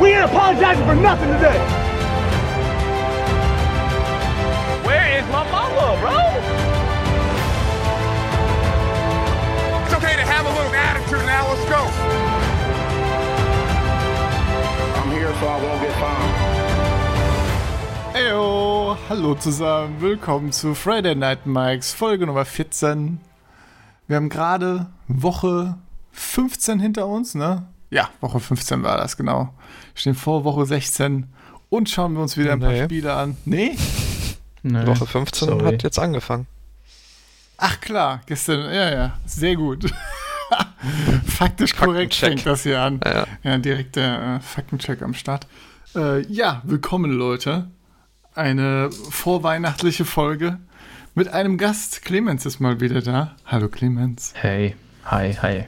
We ain't apologizing for nothing today. Where is my mama, bro? It's okay to have a little attitude now. Let's go. I'm here so I won't get fined. Heyo, hallo zusammen, willkommen zu Friday Night Mikes, Folge Nummer 14. Wir haben gerade Woche 15 hinter uns, ne? Ja, Woche 15 war das, genau. Wir stehen vor Woche 16 und schauen wir uns wieder ein paar Nee. Spiele an. Nee? Nee. Woche 15 Sorry. hat jetzt angefangen. Ach klar, gestern, ja, ja, sehr gut. Faktisch korrekt fängt das hier an. Ja. Ja, direkt der äh, Faktencheck am Start. Äh, ja, willkommen Leute. Eine vorweihnachtliche Folge mit einem Gast. Clemens ist mal wieder da. Hallo Clemens. Hey, hi, hi.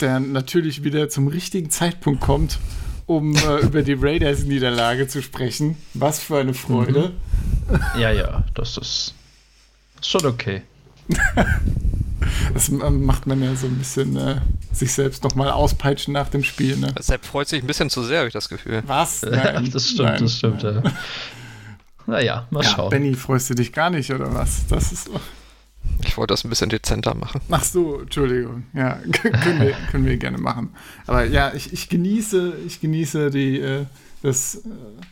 Der natürlich wieder zum richtigen Zeitpunkt kommt, um äh, über die Raiders-Niederlage zu sprechen. Was für eine Freude. Ja, ja, das ist, schon okay. Das ähm, macht man ja so ein bisschen äh, sich selbst nochmal auspeitschen nach dem Spiel. Ne? Sepp freut sich ein bisschen zu sehr, habe ich das Gefühl. Was? Nein, das stimmt, nein, das stimmt. nein. Ja. Naja, mal Ja, schauen. Benny, freust du dich gar nicht, oder was? Das ist. Ich wollte das ein bisschen dezenter machen. Ach so, Entschuldigung. Ja, können wir, können wir gerne machen. Aber ja, ich, ich genieße, ich genieße die, äh, das äh,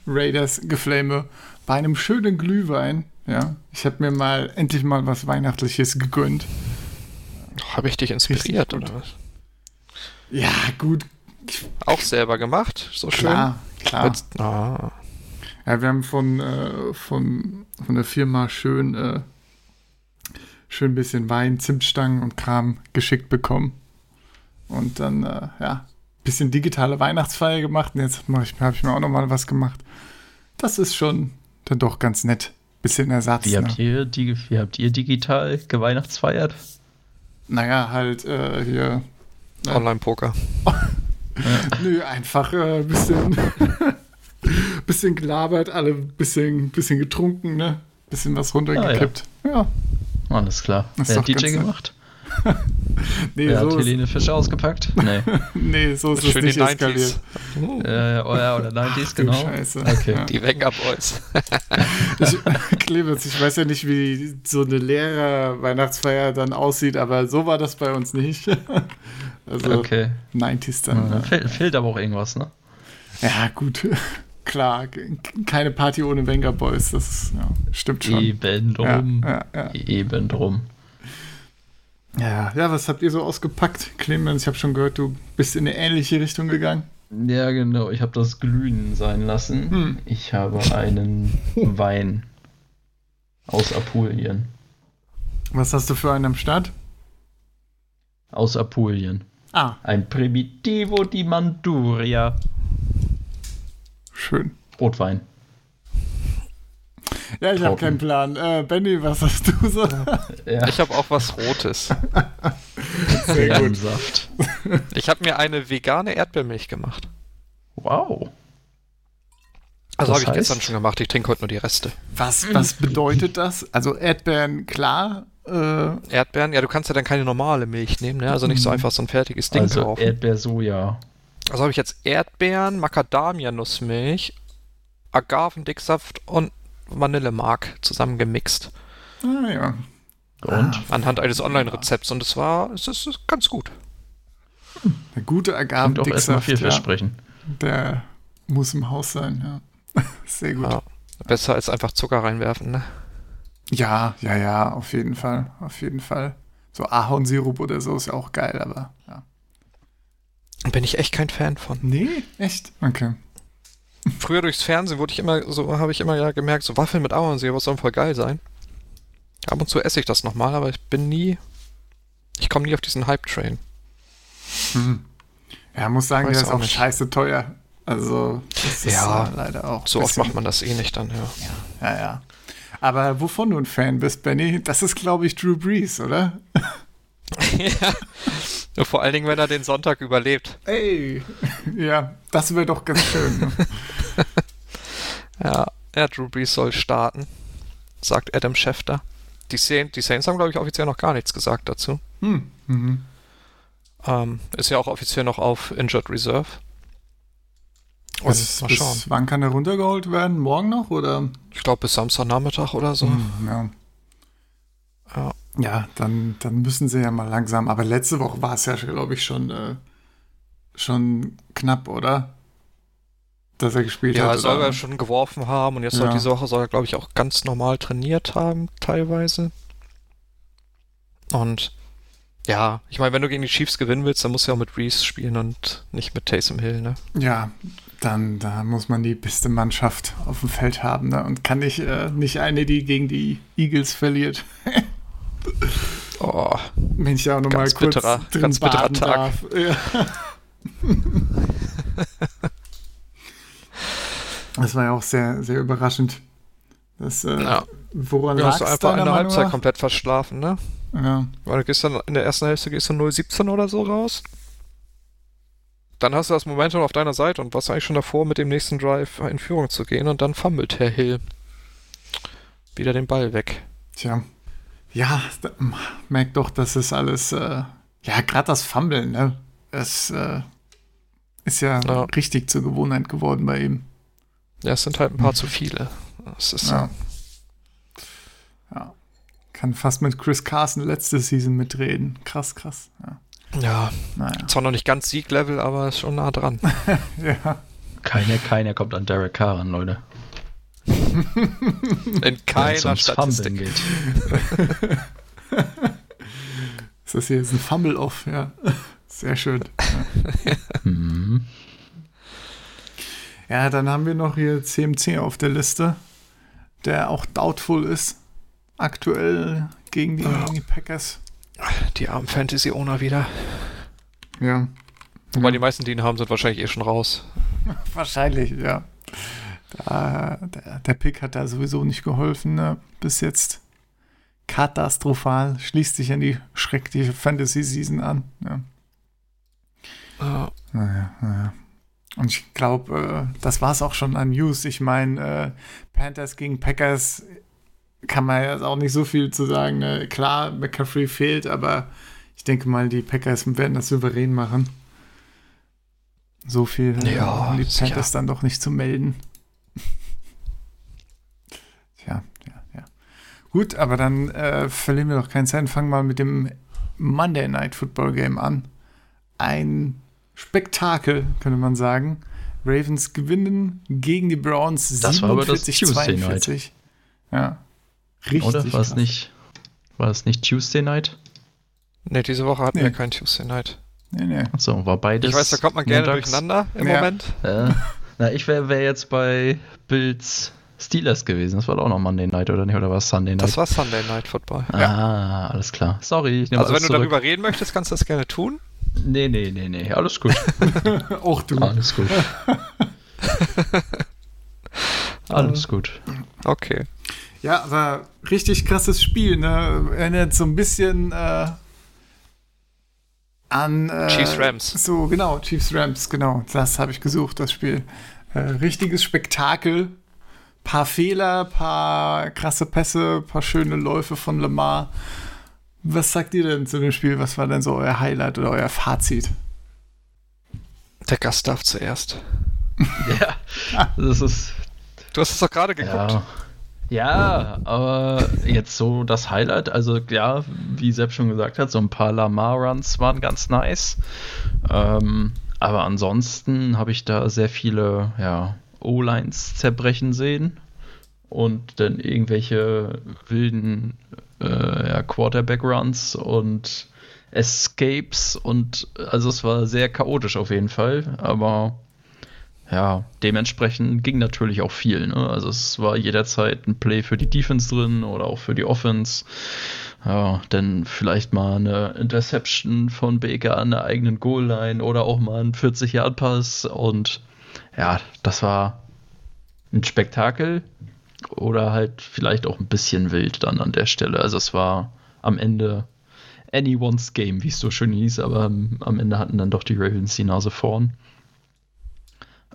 Raiders-Geflame bei einem schönen Glühwein. Ja, ich habe mir mal endlich mal was Weihnachtliches gegönnt. Habe ich dich inspiriert oder was? Ja, gut, Auch selber gemacht? So schön? klar, klar. Jetzt, ah, Ja, wir haben von, äh, von, von der Firma schön, äh, schön ein bisschen Wein, Zimtstangen und Kram geschickt bekommen. Und dann, äh, ja, bisschen digitale Weihnachtsfeier gemacht. Und jetzt habe ich, hab ich mir auch noch mal was gemacht. Das ist schon dann doch ganz nett. Bisschen Ersatz. Wie habt, ne? ihr, die, wie habt ihr digital geweihnachtsfeiert? Naja, halt äh, hier. Ja. Online-Poker. Nö, einfach äh, bisschen, bisschen gelabert, alle bisschen, bisschen getrunken, ne? Bisschen was runtergekippt. ja. Alles klar. Das ist Wer hat DJ gemacht? Nee, Wer hat so ist, Helene Fischer ausgepackt? Nee. nee, so ist es Schön die nicht 90s. eskaliert. äh, oh ja, oder 90s, du genau. Scheiße. Okay. Ja. Die Wenger Boys. Ich, Clemens, ich weiß ja nicht, wie so eine Lehrer-Weihnachtsfeier dann aussieht, aber so war das bei uns nicht. Also Okay. 90s dann. Ja, Ja, fehlt, fehlt aber auch irgendwas, ne? ja gut. Klar, keine Party ohne Wenger Boys, das ja, stimmt schon. Eben drum. Ja, ja, Eben drum. ja. ja, was habt ihr so ausgepackt, Clemens? Ich habe schon gehört, du bist in eine ähnliche Richtung gegangen. Ja, genau. Ich habe das Glühen sein lassen. Hm. Ich habe einen Wein aus Apulien. Was hast du für einen am Start? Aus Apulien. Ah, Ein Primitivo di Manduria. Schön. Rotwein. Ja, ich habe keinen Plan. Äh, Benny, was hast du so? Ja, Ich habe auch was Rotes. Sehr gut. Saft. Ich habe mir eine vegane Erdbeermilch gemacht. Wow. Also habe ich gestern heißt? schon gemacht. Ich trinke heute nur die Reste. Was, was bedeutet das? Also Erdbeeren, klar. Äh, Erdbeeren, ja, du kannst ja dann keine normale Milch nehmen, ne? Also nicht so einfach so ein fertiges Ding Also kaufen. Erdbeersoja. Also habe ich jetzt Erdbeeren, Macadamia-Nussmilch, Agavendicksaft und Vanillemark zusammengemixt. ah, ja. Und? Anhand eines Online-Rezepts. Und es war, es ist, ganz gut. Der gute Agavendicksaft, ja, vielversprechend. der muss im Haus sein, ja. Sehr gut. Ja. Besser als einfach Zucker reinwerfen, ne? Ja, ja, ja, auf jeden Fall. Auf jeden Fall. So Ahornsirup oder so ist ja auch geil, aber ja. Bin ich echt kein Fan von. Nee, echt? Okay. Früher durchs Fernsehen wurde ich immer, so habe ich immer ja gemerkt, so Waffeln mit Ahornsirup, was soll voll geil sein. Ab und zu esse ich das nochmal, aber ich bin nie, ich komme nie auf diesen Hype-Train. Hm. Ja, muss sagen, Weiß der ist auch auch scheiße teuer. Also, das ist Ja, leider auch. So oft macht man das eh nicht dann, ja. Ja, ja. Aber wovon du ein Fan bist, Benny, das ist, glaube ich, Drew Brees, oder? ja. Vor allen Dingen, wenn er den Sonntag überlebt. Ey, ja, das wäre doch ganz schön. Ne? Ja, ja, Drew Brees soll starten, sagt Adam Schefter. Die, Saints, die Saints haben, glaube ich, offiziell noch gar nichts gesagt dazu. Hm. Mhm. Ähm, ist ja auch offiziell noch auf Injured Reserve. Und bis, mal bis schauen. wann kann er runtergeholt werden? Morgen noch oder? Ich glaube bis Samstagnachmittag oder so. Hm, ja. Ja. Ja, dann, dann müssen sie ja mal langsam. Aber letzte Woche war es ja, glaube ich, schon, äh, schon knapp, oder? Dass er gespielt Ja, hat. er soll oder? er schon geworfen haben und jetzt Ja. soll diese Woche soll er, glaube ich, auch ganz normal trainiert haben, teilweise. Und ja, ich meine, wenn du gegen die Chiefs gewinnen willst, dann musst du ja auch mit Reese spielen und nicht mit Taysom Hill, ne? Ja, dann da muss man die beste Mannschaft auf dem Feld haben. Ne? Und kann nicht, äh, nicht eine, die gegen die Eagles verliert. Oh, Wenn ich da auch noch mal Ganz kurz bitterer- drin ganz bitterer Tag. Ja. das war ja auch sehr, sehr überraschend. Das, äh, Ja. Woran du lag hast du einfach eine Halbzeit nach? komplett verschlafen, ne? Ja. Weil du gehst dann in der ersten Hälfte gehst du 0,17 oder so raus. Dann hast du das Momentum auf deiner Seite und warst eigentlich schon davor, mit dem nächsten Drive in Führung zu gehen und dann fummelt Herr Hill wieder den Ball weg. Tja. Ja, merkt doch, dass es alles, äh, ja, gerade das Fummeln, ne? Es äh, ist ja, Ja. richtig zur Gewohnheit geworden bei ihm. Ja, es sind halt ein paar zu viele. Das ist Ja. ja. Kann fast mit Chris Carson letzte Season mitreden. Krass, krass. Ja. ja, Naja. zwar noch nicht ganz Sieglevel, aber ist schon nah dran. Ja. Keiner, keiner kommt an Derek Carr ran, Leute. In keiner Statistik. geht. Ist das hier jetzt ein Fumble-Off? Ja. Sehr schön. Mhm. Ja, dann haben wir noch hier CMC auf der Liste, der auch doubtful ist. Aktuell gegen die, gegen die Packers. Die armen Fantasy-Owner wieder. Ja. Wobei die meisten, die ihn haben, sind wahrscheinlich eh schon raus. Wahrscheinlich, ja. Da, der, der Pick hat da sowieso nicht geholfen, ne? bis jetzt. Katastrophal. Schließt sich an die schreckliche Fantasy-Season an. Ja. Ja. Naja, naja. Und ich glaube, äh, das war es auch schon an News. Ich meine, äh, Panthers gegen Packers kann man ja auch nicht so viel zu sagen. Ne? Klar, McCaffrey fehlt, aber ich denke mal, die Packers werden das souverän machen. So viel Ja, haben die. Panthers dann doch nicht zu melden. Tja, ja, ja. Gut, aber dann äh, verlieren wir doch keinen Zeit. Fangen wir mal mit dem Monday Night Football Game an. Ein Spektakel, könnte man sagen. Ravens gewinnen gegen die Browns Das war aber das 47, Tuesday 42. Ja. Richtig. Oder? War es nicht, war es nicht Tuesday Night? Ne, diese Woche hatten Nee. wir kein Tuesday Night. Nee, nee. Achso, war beides. Ich weiß, da kommt man gerne montags? durcheinander im Ja. Moment. Äh, na, ich wäre wär jetzt bei Bills Steelers gewesen. Das war doch auch noch Monday Night, oder nicht? Oder war es Sunday Night? Das war Sunday Night Football. ah, alles klar. Sorry, ich nehme Also wenn du zurück. darüber reden möchtest, kannst du das gerne tun. Nee, nee, nee, nee. Alles gut. Auch du. alles gut. alles gut. Okay. Ja, aber richtig krasses Spiel, ne? Erinnert so ein bisschen äh, an äh, Chiefs Rams. So, genau, Chiefs Rams, genau. Das habe ich gesucht, das Spiel. Äh, richtiges Spektakel. Paar Fehler, paar krasse Pässe, paar schöne Läufe von Lamar. Was sagt ihr denn zu dem Spiel? Was war denn so euer Highlight oder euer Fazit? Der Gast darf zuerst. Ja, das ist. Du hast es doch gerade geguckt. Ja. Ja, aber jetzt so das Highlight, also ja, wie Sepp schon gesagt hat, so ein paar Lamar-Runs waren ganz nice. Ähm, aber ansonsten habe ich da sehr viele ja, O-Lines zerbrechen sehen und dann irgendwelche wilden äh, ja, Quarterback-Runs und Escapes und also es war sehr chaotisch auf jeden Fall, aber ja, dementsprechend ging natürlich auch viel. Ne? Also es war jederzeit ein Play für die Defense drin oder auch für die Offense. Ja, dann vielleicht mal eine Interception von Baker an der eigenen Goal-Line oder auch mal ein 40-Yard-Pass. Und ja, das war ein Spektakel oder halt vielleicht auch ein bisschen wild dann an der Stelle. Also es war am Ende anyone's game, wie es so schön hieß, aber am Ende hatten dann doch die Ravens die Nase vorn.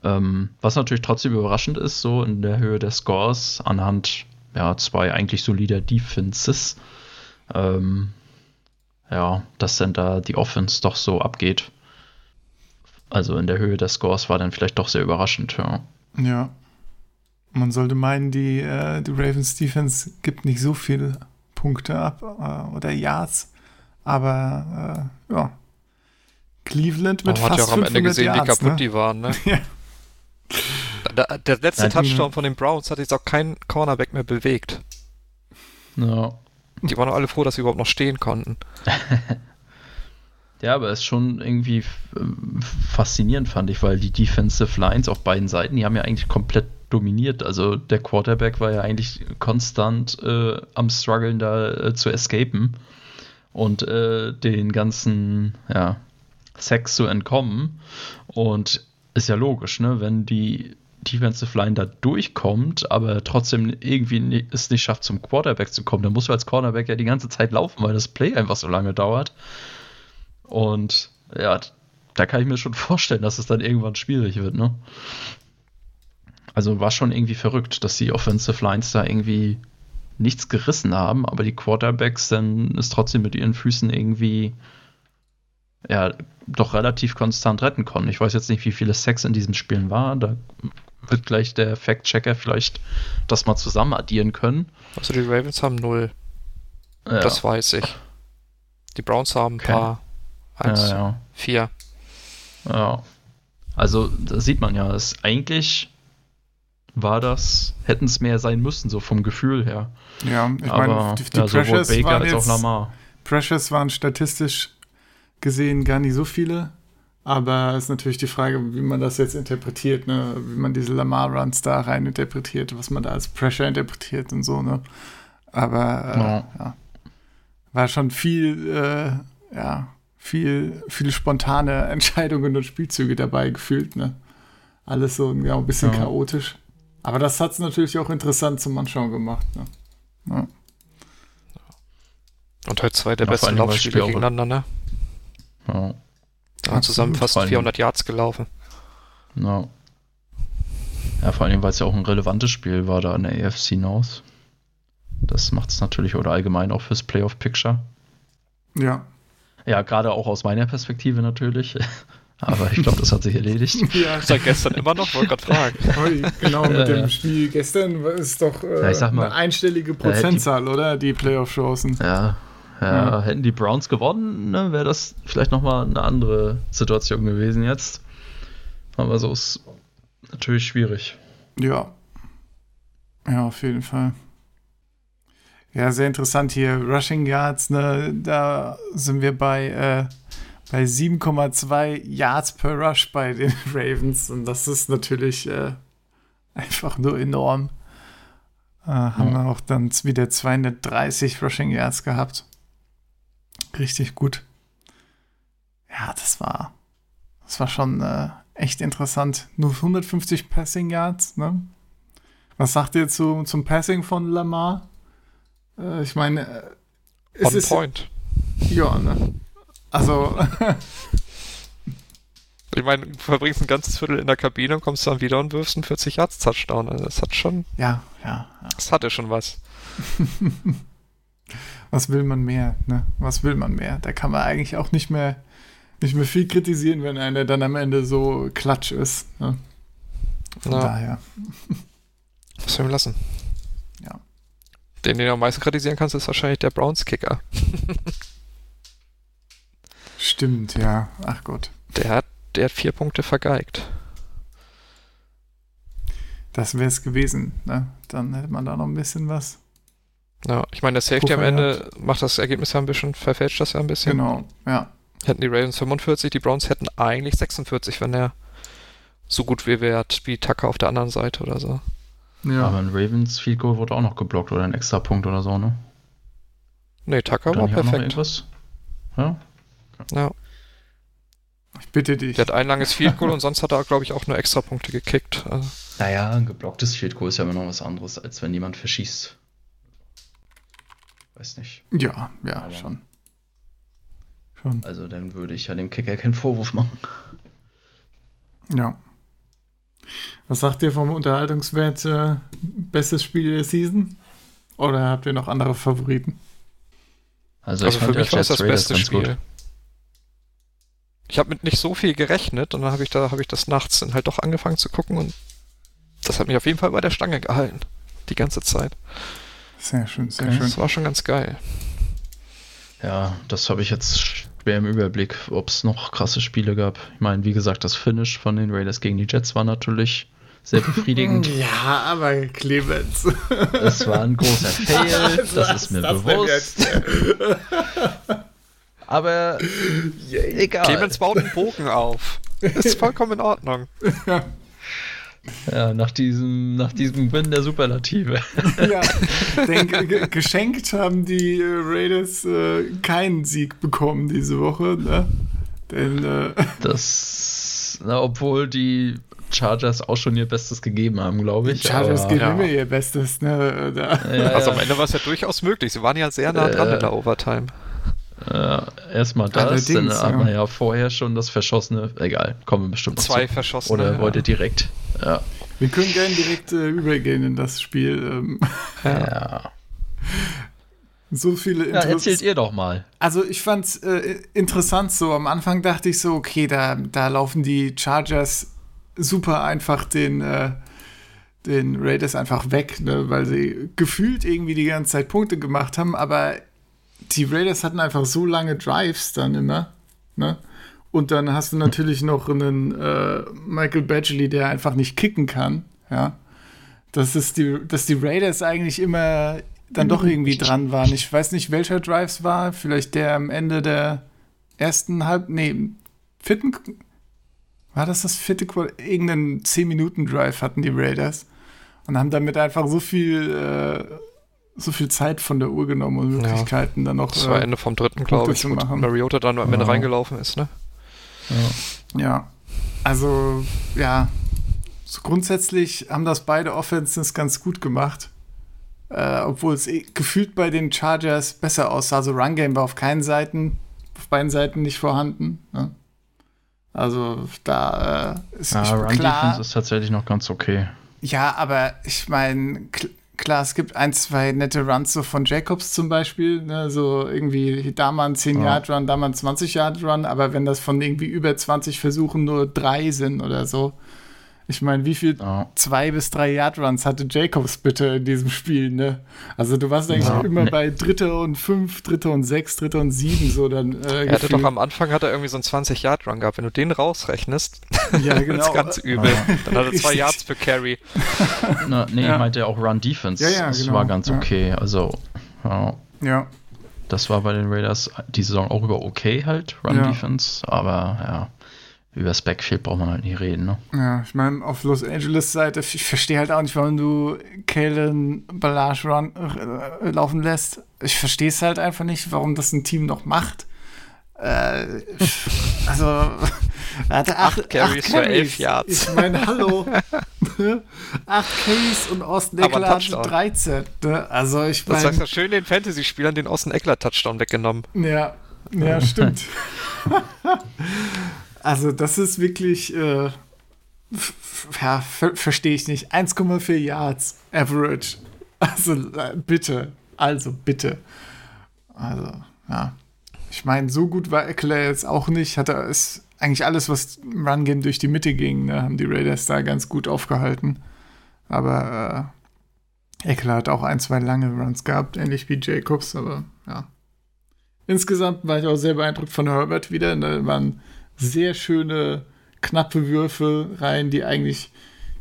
Ähm, was natürlich trotzdem überraschend ist, so in der Höhe der Scores, anhand ja, zwei eigentlich solider Defenses. Ähm, ja, dass dann da die Offense doch so abgeht. also in der Höhe des Scores war dann vielleicht doch sehr überraschend, ja. Ja. Man sollte meinen, die, äh, die Ravens Defense gibt nicht so viele Punkte ab äh, oder Yards, aber äh, ja. Cleveland mit Man hat fast ja auch am Ende 500 gesehen, wie Yards, kaputt ne? die waren, ne? Ja. Da- Der letzte die- Touchdown von den Browns hat jetzt auch kein Cornerback mehr bewegt. ja. Die waren alle froh, dass sie überhaupt noch stehen konnten. Ja, aber es ist schon irgendwie faszinierend, fand ich, weil die Defensive Lines auf beiden Seiten, die haben ja eigentlich komplett dominiert. Also der Quarterback war ja eigentlich konstant äh, am struggeln da äh, zu escapen und äh, den ganzen ja, Sex zu entkommen. Und ist ja logisch, ne? Wenn die Defensive Line da durchkommt, aber trotzdem irgendwie es nicht schafft, zum Quarterback zu kommen, dann musst du als Cornerback ja die ganze Zeit laufen, weil das Play einfach so lange dauert. Und ja, da kann ich mir schon vorstellen, dass es dann irgendwann schwierig wird, ne? Also war schon irgendwie verrückt, dass die Offensive Lines da irgendwie nichts gerissen haben, aber die Quarterbacks dann es trotzdem mit ihren Füßen irgendwie ja doch relativ konstant retten konnten. Ich weiß jetzt nicht, wie viele Sex in diesen Spielen war. Da wird gleich der Fact-Checker vielleicht das mal zusammen addieren können. Also die Ravens haben null. Ja, Das weiß ich. Die Browns haben ein Okay. paar. Eins, ja, ja. vier. Ja. Also, da sieht man ja, es eigentlich war das, hätten es mehr sein müssen, so vom Gefühl her. Ja, ich meine, die, die ja, Pressures, waren jetzt. Pressures waren statistisch gesehen gar nicht so viele. Aber es ist natürlich die Frage, wie man das jetzt interpretiert, ne? wie man diese Lamar-Runs da rein interpretiert, was man da als Pressure interpretiert und so. Ne? Aber äh, Ja. ja. war schon viel, äh, ja, viel, viele spontane Entscheidungen und Spielzüge dabei gefühlt. Ne? Alles so ja, ein bisschen Ja. chaotisch. Aber das hat es natürlich auch interessant zum Anschauen gemacht. Ne? Ja. Und halt zwei der besten Laufspiele gegeneinander, ne? Ja. Da haben zusammen fast vor allem- 400 Yards gelaufen. Ja. ja, vor allem, weil es ja auch ein relevantes Spiel war da in der AFC North. Das macht es natürlich oder allgemein auch fürs Playoff-Picture. ja. Ja, gerade auch aus meiner Perspektive natürlich. Aber ich glaube, das hat sich erledigt. Ja, Seit gestern immer noch, wollte gerade fragen. Ui, genau, mit Ja, dem ja. Spiel gestern ist doch äh, Ja, mal, eine einstellige die- Prozentzahl, oder? Die Playoff-Chancen. Ja, ja, Ja. hätten die Browns gewonnen, ne, wäre das vielleicht nochmal eine andere Situation gewesen jetzt. Aber so ist natürlich schwierig. Ja. Ja, auf jeden Fall. Ja, sehr interessant hier. Rushing Yards, ne, da sind wir bei, äh, bei 7,2 Yards per Rush bei den Ravens. Und das ist natürlich äh, einfach nur enorm. Äh, haben wir auch dann wieder 230 Rushing Yards gehabt. Richtig gut. Ja, das war, das war schon äh, echt interessant. Nur 150 Passing Yards, ne? Was sagt ihr zu, zum Passing von Lamar? Äh, ich meine, äh, es On ist point. ja, ne? Also, Ich meine, du verbringst ein ganzes Viertel in der Kabine und kommst dann wieder und wirfst einen 40 Yards Touchdown. Also das hat schon, ja, ja, ja. das hatte schon was. Was will man mehr, ne? Was will man mehr? Da kann man eigentlich auch nicht mehr, nicht mehr viel kritisieren, wenn einer dann am Ende so klatsch ist. Ne? Von Ja. daher, Was wir ihm lassen. Ja. Den, den du am meisten kritisieren kannst, ist wahrscheinlich der Browns-Kicker. stimmt, ja. Ach Gott. Der hat, der hat vier Punkte vergeigt. Das wäre es gewesen, ne? Dann hätte man da noch ein bisschen was. Ja, ich meine, der Safety am Ende macht das Ergebnis ja ein bisschen, verfälscht das ja ein bisschen. Genau, ja. Hätten die Ravens 45, die Browns hätten eigentlich 46, wenn er so gut wie wert wie Tucker auf der anderen Seite oder so. Ja. Aber ein Ravens Field Goal wurde auch noch geblockt oder ein extra Punkt oder so, ne? Nee, Tucker war perfekt. Ja? Ja, ich bitte dich. der hat ein langes Field Goal und sonst hat er, glaube ich, auch nur extra Punkte gekickt. Also, Naja, ein geblocktes Field Goal ist ja immer noch was anderes, als wenn jemand verschießt. Weiß nicht. Ja, ja, Aber- schon. Schon. Also dann würde ich ja dem Kicker keinen Vorwurf machen. Ja. Was sagt ihr vom Unterhaltungswert? Äh, bestes Spiel der Season? Oder habt ihr noch andere Favoriten? Also, also ich für mich war es das Raiders beste Spiel. gut. Ich habe mit nicht so viel gerechnet und dann habe ich da habe ich das nachts dann halt doch angefangen zu gucken und das hat mich auf jeden Fall bei der Stange gehalten. Die ganze Zeit. Sehr schön, sehr Okay. schön. Das war schon ganz geil. Ja, das habe ich jetzt schwer im Überblick, ob es noch krasse Spiele gab. Ich meine, wie gesagt, das Finish von den Raiders gegen die Jets war natürlich sehr befriedigend. Ja, aber Clemens. Es war ein großer Fail, das ist mir bewusst. Aber egal. Clemens baut einen Bogen auf. Ist vollkommen in Ordnung. Ja, nach diesem, nach diesem Win der Superlative. ja, denn ge- geschenkt haben die äh, Raiders äh, keinen Sieg bekommen diese Woche, ne? Denn äh, Das, na, obwohl die Chargers auch schon ihr Bestes gegeben haben, glaube ich. Chargers aber- geben ja. immer ihr Bestes, ne? Da. Ja, Also am. Ende war es ja durchaus möglich. Sie waren ja sehr nah dran Äh, in der Overtime. Äh, erstmal das, dann Allerdings, haben ja. wir ja vorher schon das verschossene, egal, kommen wir bestimmt noch Zwei zu. verschossene. Oder ja. wollt ihr direkt? Ja. Wir können gerne direkt äh, übergehen in das Spiel. Ähm, ja. so viele ja, Interess- erzählt ihr doch mal. Also ich fand's äh, interessant so. Am Anfang dachte ich so, okay, da, da laufen die Chargers super einfach den, äh, den Raiders einfach weg, ne, weil sie gefühlt irgendwie die ganze Zeit Punkte gemacht haben, aber die Raiders hatten einfach so lange Drives dann immer, ne? Und dann hast du natürlich noch einen äh, Michael Badgley, der einfach nicht kicken kann, ja. Dass, es die, dass die Raiders eigentlich immer dann doch irgendwie dran waren. Ich weiß nicht, welcher Drives war. Vielleicht der am Ende der ersten halb. Nee, vierten. War das das vierte Quartal? Irgendeinen 10-Minuten-Drive hatten die Raiders. Und haben damit einfach so viel, äh, so viel Zeit von der Uhr genommen und Ja. Möglichkeiten dann noch. Das war äh, Ende vom dritten, glaube ich, zu wo machen. Mariota dann am Ende Ja. reingelaufen ist, ne? Ja, also ja, so grundsätzlich haben das beide Offenses ganz gut gemacht. Äh, obwohl es eh gefühlt bei den Chargers besser aussah. Also Run Game war auf keinen Seiten, auf beiden Seiten nicht vorhanden. Ne? Also da äh, ist Ja, Run klar. Defense ist tatsächlich noch ganz okay. Ja, aber ich meine, klar, es gibt ein, zwei nette Runs so von Jacobs zum Beispiel, ne, so irgendwie da mal ein 10-Yard-Run, da mal ein 20-Yard-Run, aber wenn das von irgendwie über 20 Versuchen nur drei sind oder so, ich meine, wie viel Ja. zwei bis drei Yard-Runs hatte Jacobs bitte in diesem Spiel, ne? Also du warst eigentlich Ja, immer bei Dritter und fünf, Dritter und sechs, Dritter und sieben, so dann äh, Er hatte doch am Anfang hat er irgendwie so einen 20-Yard-Run gehabt. Wenn du den rausrechnest, ja, genau. ganz übel. Dann hat er zwei Richtig. Yards per Carry. Na, nee, Ja. ich meinte ja auch Run Defense. Ja, ja, das genau, war ganz ja. okay. Also, ja, Ja, das war bei den Raiders die Saison auch über okay halt, Run Ja. Defense. Aber ja, über das Backfield braucht man halt nicht reden, ne? Ja, ich meine, auf Los Angeles Seite, ich verstehe halt auch nicht, warum du Kalen Balage run, äh, laufen lässt. Ich verstehe es halt einfach nicht, warum das ein Team noch macht. Äh, also, er hatte acht, Acht Carries für elf Yards. Ich meine, hallo. acht Carries und Austin Eckler hatte Touchdown. 13. Ne? Also, ich Das sagst meine, du schön den Fantasy-Spielern den Austin Eckler-Touchdown weggenommen. ja, ja, stimmt. Also, das ist wirklich, äh, ja, ver verstehe ich nicht. 1,4 Yards Average. Also, äh, bitte. Also, bitte. Also, ja. Ich meine, so gut war Eckler jetzt auch nicht. Hatte es eigentlich alles, was im Run-Game durch die Mitte ging, ne, haben die Raiders da ganz gut aufgehalten. Aber äh, Eckler hat auch ein, zwei lange Runs gehabt, ähnlich wie Jacobs, aber ja. Insgesamt war ich auch sehr beeindruckt von Herbert wieder. Da waren sehr schöne, knappe Würfe rein, die eigentlich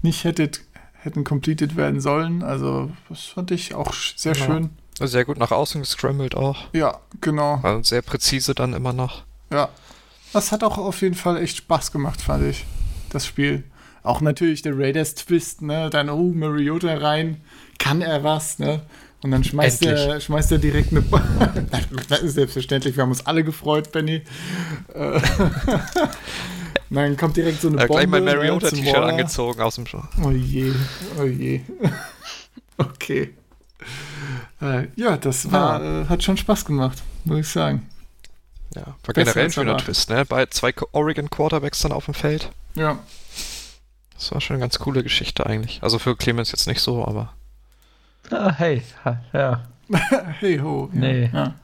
nicht hättet, hätten completed werden sollen. Also, das fand ich auch sehr Ja. schön. Sehr gut nach außen gescrambled auch. Ja, genau. War sehr präzise dann immer noch. Ja. Das hat auch auf jeden Fall echt Spaß gemacht, fand ich. Das Spiel. Auch natürlich der Raiders-Twist, ne? Dann, oh, Mariota rein. Kann er was, ne? Und dann schmeißt er, schmeißt er direkt eine. das ist selbstverständlich, wir haben uns alle gefreut, Benny. Äh, dann kommt direkt so eine Äh, Bombe. gleich mein ne, Mariota-T-Shirt angezogen aus dem Show. Oh je, oh je. okay. Äh, ja, das war, äh, hat schon Spaß gemacht, muss ich sagen. Ja, war Besser generell ein schöner. Twist, ne? Bei zwei Oregon Quarterbacks dann auf dem Feld. Ja. Das war schon eine ganz coole Geschichte eigentlich. Also für Clemens jetzt nicht so, aber Ah, hey, ha, ja. Hey ho. Ja. Nee. Ja.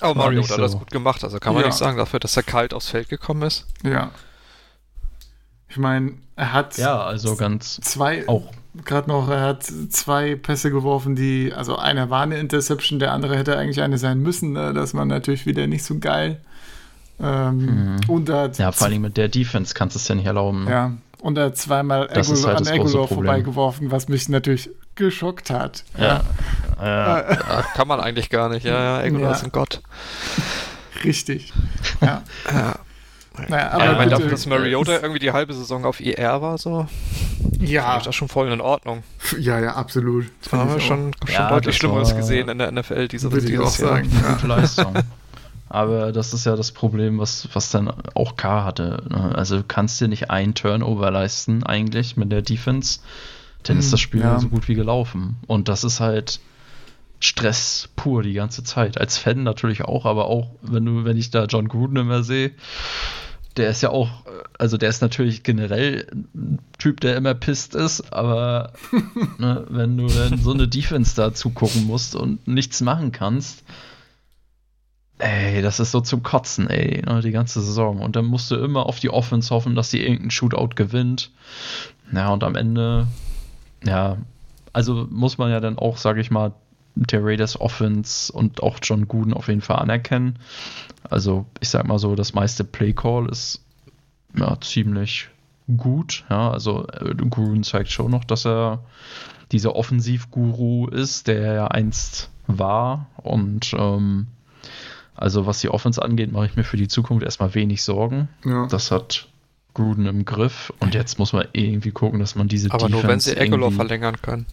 Aber War Mario hat das so. gut gemacht, also kann man Ja. nicht sagen dafür, dass er kalt aufs Feld gekommen ist. Ja. Ich meine, er hat Ja, also ganz zwei, auch. gerade noch, er hat zwei Pässe geworfen, die, also einer war eine Interception, der andere hätte eigentlich eine sein müssen. Ne? Das war natürlich wieder nicht so geil. Ähm, Und er hat. Ja, vor allem mit der Defense kannst du es ja nicht erlauben. ne? Ja, und er hat zweimal Das Aguilar, halt an das Aguilar vorbeigeworfen, was mich natürlich geschockt hat. Ja. Ja. Ja, kann man eigentlich gar nicht. Ja, ja, Egola Ja. ist ein Gott. Richtig. Ja. Naja, aber Aber ich meine, dafür, dass Mariota irgendwie die halbe Saison auf IR war, so, ja, ist das schon voll in Ordnung. ja, ja, absolut. Da Find haben wir ich schon, schon Ja, deutlich das Schlimmeres gesehen in der NFL diese auch, würde ich auch Jahr. sagen. Ja. gute Leistung. Aber das ist ja das Problem, was, was dann auch K hatte. ne? Also du kannst dir nicht einen Turnover leisten, eigentlich, mit der Defense. Dann ist das Spiel ja. so gut wie gelaufen. Und das ist halt Stress pur die ganze Zeit. Als Fan natürlich auch, aber auch, wenn du, wenn ich da John Gruden immer sehe, der ist ja auch, also der ist natürlich generell ein Typ, der immer pisst ist, aber ne, wenn du dann so eine Defense da zugucken musst und nichts machen kannst, ey, das ist so zum Kotzen, ey, ne, die ganze Saison. Und dann musst du immer auf die Offense hoffen, dass sie irgendeinen Shootout gewinnt. Ja, und am Ende, ja, also muss man ja dann auch, sage ich mal, der Raiders Offense und auch John Gooden auf jeden Fall anerkennen. Also, ich sag mal so, das meiste Play Call ist ja ziemlich gut. Ja, also äh, Gruden zeigt schon noch, dass er dieser Offensivguru ist, der er ja einst war. Und ähm, also was die Offense angeht, mache ich mir für die Zukunft erstmal wenig Sorgen. Ja. Das hat Gruden im Griff. Und jetzt muss man irgendwie gucken, dass man diese Aber nur wenn sie irgendwie- verlängern können.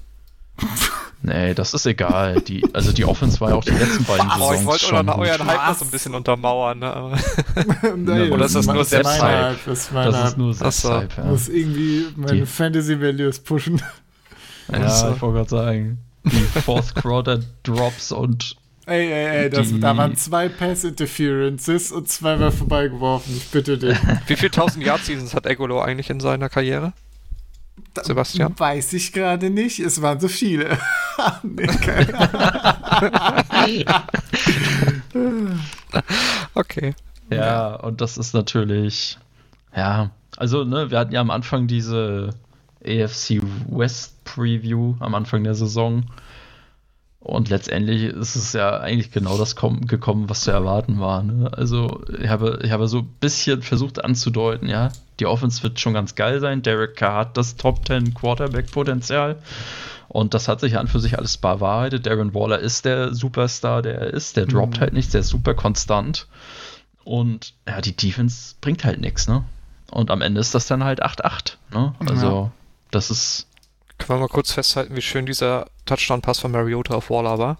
Nee, das ist egal. Die, also die Offense war ja auch die letzten beiden Oh, Saisons ich wollte schon euren, Hype noch so ein bisschen untermauern, ne? Aber Nein, Oder ist das nur meine Selbsthype? Hype, Das Das ist nur so. Selbsthype, Ich ja. muss irgendwie meine Die- Fantasy Values pushen. Ja, ich wollte gerade sagen. Die Fourth Quarter Drops und Ey, ey, ey, das, da waren zwei Pass Interferences und zweimal vorbeigeworfen. Ich bitte dich. wie viel 1000 Yard Seasons hat Aguilar eigentlich in seiner Karriere? Sebastian? Weiß ich gerade nicht. Es waren so viele. nee, keine Okay. Ja, und das ist natürlich, ja, also, ne, wir hatten ja am Anfang diese AFC West Preview am Anfang der Saison. Und letztendlich ist es ja eigentlich genau das kom- gekommen, was zu erwarten war. Ne? Also, ich habe, ich habe so ein bisschen versucht anzudeuten, ja, die Offense wird schon ganz geil sein. Derek Carr hat das Top 10 Quarterback-Potenzial. Und das hat sich an für sich alles bewahrheitet. Darren Waller ist der Superstar, der er ist. Der droppt halt nichts, der ist super konstant. Und ja, die Defense bringt halt nichts, ne? Und am Ende ist das dann halt 8-8, ne? Also, das ist, Können wir mal kurz festhalten, wie schön dieser Touchdown-Pass von Mariota auf Waller war?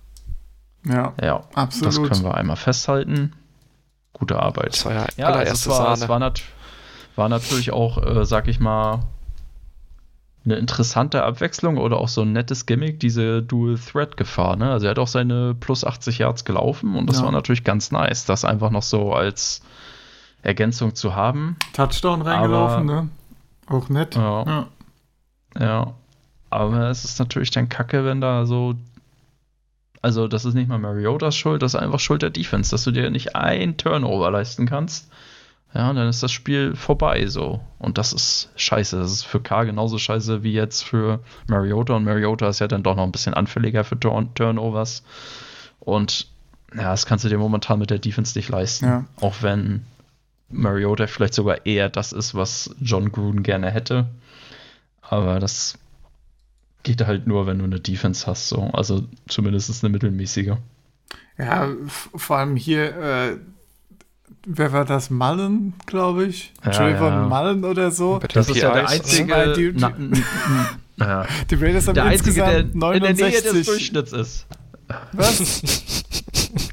Ja, ja, absolut. das können wir einmal festhalten. Gute Arbeit. Das war ja, Ja, also es war, Sahne. es war, nat war natürlich auch, äh, sag ich mal, eine interessante Abwechslung oder auch so ein nettes Gimmick, diese Dual-Threat-Gefahr. Ne? Also er hat auch seine plus 80 Yards gelaufen und das Ja. war natürlich ganz nice, das einfach noch so als Ergänzung zu haben. Touchdown reingelaufen, Aber- ne? Auch nett. Ja. Ja. Ja. Aber es ist natürlich dann kacke, wenn da so. Also, das ist nicht mal Mariotas Schuld, das ist einfach Schuld der Defense, dass du dir nicht ein Turnover leisten kannst. Ja, und dann ist das Spiel vorbei so. Und das ist scheiße. Das ist für K genauso scheiße wie jetzt für Mariota. Und Mariota ist ja dann doch noch ein bisschen anfälliger für Turn Turnovers. Und ja, das kannst du dir momentan mit der Defense nicht leisten. Ja. Auch wenn Mariota vielleicht sogar eher das ist, was John Gruden gerne hätte. Aber das geht halt nur, wenn du eine Defense hast. So. Also zumindest eine mittelmäßige. Ja, vor allem hier, äh, wer war das? Mullen, glaube ich. Ja, Trayvon ja. Mullen oder so. Das den ist ja der einzige. Die- die- na, n- n- ja. Die Raiders haben Der einzige, der in der Nähe des 69. Durchschnitts ist. Was?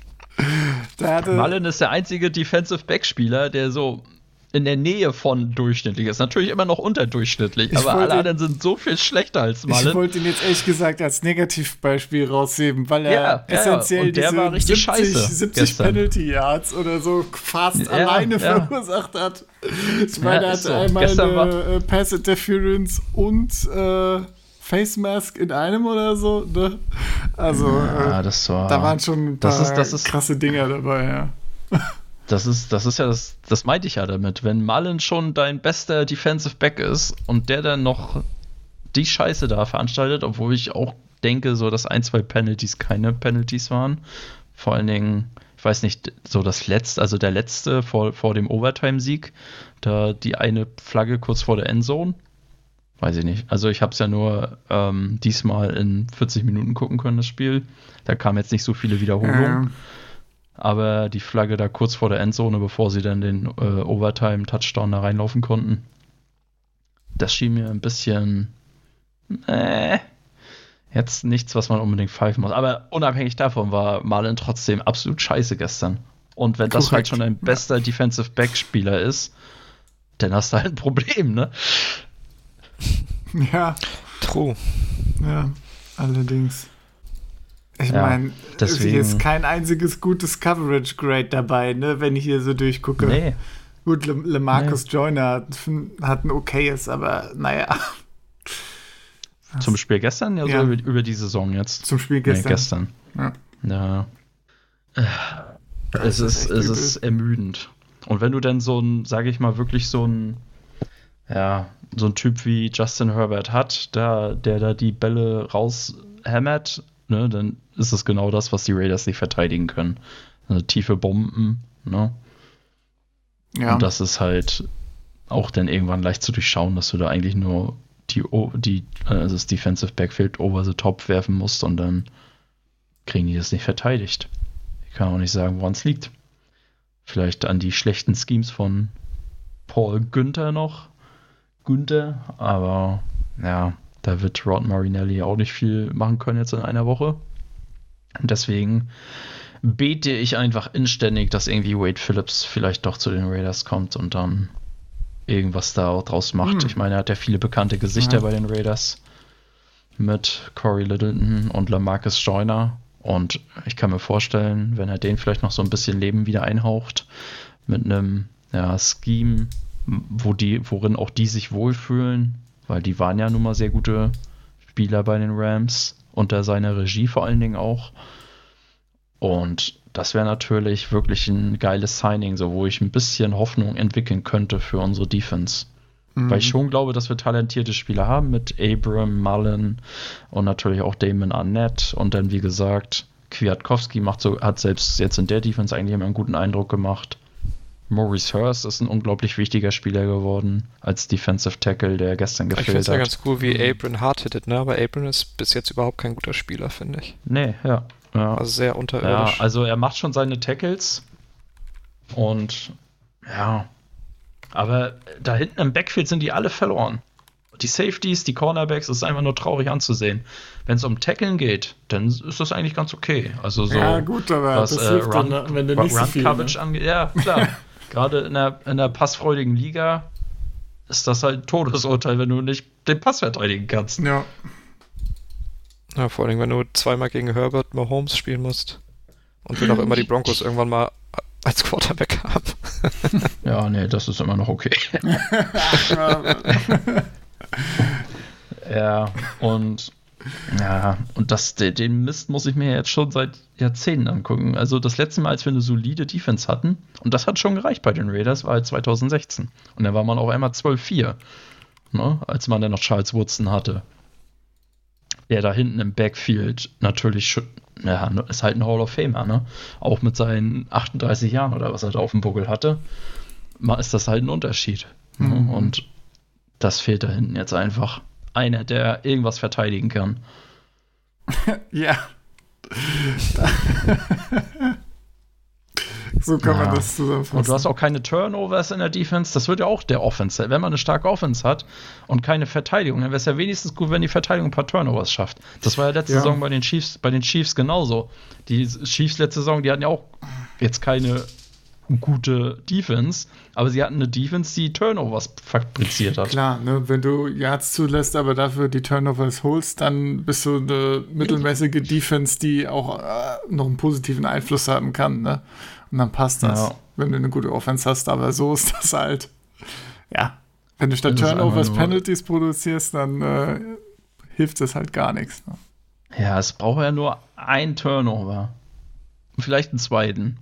der hatte, Mullen ist der einzige Defensive Backspieler, der so in der Nähe von durchschnittlich ist. Natürlich immer noch unterdurchschnittlich, Ich aber wollte- alle anderen sind so viel schlechter als ich Mullen. wollte ihn jetzt ehrlich gesagt als Negativbeispiel rausheben, weil er Ja, ja, essentiell und der diese war richtig 70, scheiße 70 gestern. Penalty Yards oder so fast Ja, alleine ja. verursacht hat. Ich meine, er hatte so. einmal Gestern eine äh, Pass Interference und äh, Face Mask in einem oder so. Ne? Also, Ja, äh, war. da waren schon ein paar Das ist- das ist- krasse Dinger dabei, ja. Das ist, das ist ja das, das meinte ich ja damit. Wenn Mullen schon dein bester Defensive Back ist und der dann noch die Scheiße da veranstaltet, obwohl ich auch denke, so dass ein, zwei Penalties keine Penalties waren. Vor allen Dingen, ich weiß nicht, so das letzte, also der letzte vor, vor dem Overtime-Sieg, da die eine Flagge kurz vor der Endzone. Weiß ich nicht. Also ich habe es ja nur ähm, diesmal in 40 Minuten gucken können, das Spiel. Da kamen jetzt nicht so viele Wiederholungen. Ähm, Aber die Flagge da kurz vor der Endzone, bevor sie dann den äh, Overtime-Touchdown da reinlaufen konnten, das schien mir ein bisschen. Äh, jetzt nichts, was man unbedingt pfeifen muss. Aber unabhängig davon war Marlin trotzdem absolut scheiße gestern. Und wenn das halt schon ein bester Defensive Back-Spieler ist, dann hast du halt ein Problem, ne? ja, True. ja, allerdings. Ich Ja, meine, deswegen- hier ist kein einziges gutes Coverage Grade dabei, ne, wenn ich hier so durchgucke. Nee. Gut, Le LeMarcus Joyner hat, ein okayes, aber naja, Zum Spiel gestern, ja, Ja. so über, über die Saison jetzt. zum Spiel Nee, gestern. gestern. Ja. Ja. Es ist, echt es übel. ist ermüdend. Und wenn du dann so ein, sage ich mal, wirklich so ein, ja, so ein Typ wie Justin Herbert hat, der, der da die Bälle raushämmert, ne, dann ist es genau das, was die Raiders nicht verteidigen können. Also tiefe Bomben, ne? Ja. Und das ist halt auch dann irgendwann leicht zu durchschauen, dass du da eigentlich nur die, die äh, also das Defensive Backfield over the top werfen musst und dann kriegen die das nicht verteidigt. Ich kann auch nicht sagen, woran es liegt. Vielleicht an die schlechten Schemes von Paul Günther noch. Günther, aber ja, da wird Rod Marinelli auch nicht viel machen können jetzt in einer Woche. Und deswegen bete ich einfach inständig, dass irgendwie Wade Phillips vielleicht doch zu den Raiders kommt und dann irgendwas da auch draus macht. Hm. Ich meine, er hat ja viele bekannte Gesichter Ja. bei den Raiders mit Corey Littleton und Lamarcus Joyner. Und ich kann mir vorstellen, wenn er den vielleicht noch so ein bisschen Leben wieder einhaucht, mit einem ja, Scheme, wo die, worin auch die sich wohlfühlen, weil die waren ja nun mal sehr gute Spieler bei den Rams, unter seiner Regie vor allen Dingen auch. Und das wäre natürlich wirklich ein geiles Signing, so wo ich ein bisschen Hoffnung entwickeln könnte für unsere Defense. Mhm. Weil ich schon glaube, dass wir talentierte Spieler haben mit Abram, Mullen und natürlich auch Damon Arnett. Und dann, wie gesagt, Kwiatkowski macht so, hat selbst jetzt in der Defense eigentlich immer einen guten Eindruck gemacht. Maurice Hurst ist ein unglaublich wichtiger Spieler geworden als Defensive Tackle, der gestern Ich finde gefehlt es ja hat. ganz cool, wie Abram hart hittet, ne? Aber Abram ist bis jetzt überhaupt kein guter Spieler, finde ich. Nee, ja. ja. Also sehr Ja, unterirdisch. also er macht schon seine Tackles und ja, aber da hinten im Backfield sind die alle verloren. Die Safeties, die Cornerbacks, das ist einfach nur traurig anzusehen. Wenn es um Tackeln geht, dann ist das eigentlich ganz okay. Also so ja, gut, aber was das äh, hilft Run, dann, wenn du Run nicht so viel, Coverage ne? angeht. Ja, klar. Gerade in der, in der passfreudigen Liga ist das halt ein Todesurteil, wenn du nicht den Pass verteidigen kannst. Ja, Ja, vor allem, wenn du zweimal gegen Herbert Mahomes spielen musst. Und will auch immer die Broncos irgendwann mal als Quarterback haben. Ja, nee, das ist immer noch okay. Ja, und ja, und das, de- den Mist muss ich mir jetzt schon seit Jahrzehnten angucken. Also das letzte Mal, als wir eine solide Defense hatten, und das hat schon gereicht bei den Raiders, war halt 2016. Und dann war man auf einmal 12-4, ne, als man dann noch Charles Woodson hatte. Der da hinten im Backfield natürlich schon, ja, ist halt ein Hall of Famer, ne? Auch mit seinen 38 Jahren oder was er da auf dem Buckel hatte, ist das halt ein Unterschied. Ne? Mhm. Und das fehlt da hinten jetzt einfach. Einer, der irgendwas verteidigen kann. ja. so kann Ja. man das zusammenfassen. Und du hast auch keine Turnovers in der Defense. Das wird ja auch der Offense. Wenn man eine starke Offense hat und keine Verteidigung, dann wäre es ja wenigstens gut, wenn die Verteidigung ein paar Turnovers schafft. Das war ja letzte Ja. Saison bei den Chiefs, bei den Chiefs genauso. Die Chiefs letzte Saison, die hatten ja auch jetzt keine gute Defense, aber sie hatten eine Defense, die Turnovers fabriziert hat. Klar, ne, wenn du Yards zulässt, aber dafür die Turnovers holst, dann bist du eine mittelmäßige Defense, die auch äh, noch einen positiven Einfluss haben kann, ne? Und dann passt das, Ja. wenn du eine gute Offense hast, aber so ist das halt. Ja. Wenn du statt Turnovers Penalties produzierst, dann äh, hilft hilft das halt gar nichts. Ne? Ja, es braucht ja nur ein Turnover. Vielleicht einen zweiten.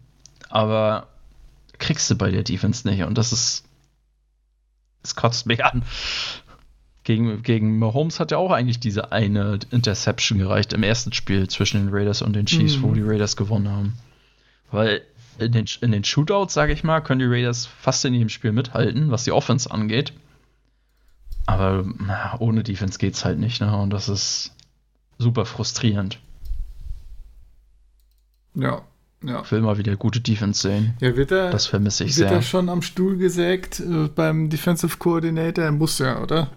Aber kriegst du bei der Defense nicht. Und das ist. Es kotzt mich an. Gegen, gegen Mahomes hat ja auch eigentlich diese eine Interception gereicht im ersten Spiel zwischen den Raiders und den Chiefs, Mhm. wo die Raiders gewonnen haben. Weil in den, in den Shootouts, sage ich mal, können die Raiders fast in jedem Spiel mithalten, was die Offense angeht. Aber na, ohne Defense geht's halt nicht, ne? Und das ist super frustrierend. Ja, ja. Ich will mal wieder gute Defense sehen. Ja, wird er, Das vermisse ich wird sehr. er schon am Stuhl gesägt äh, beim Defensive Coordinator? Er muss ja, oder?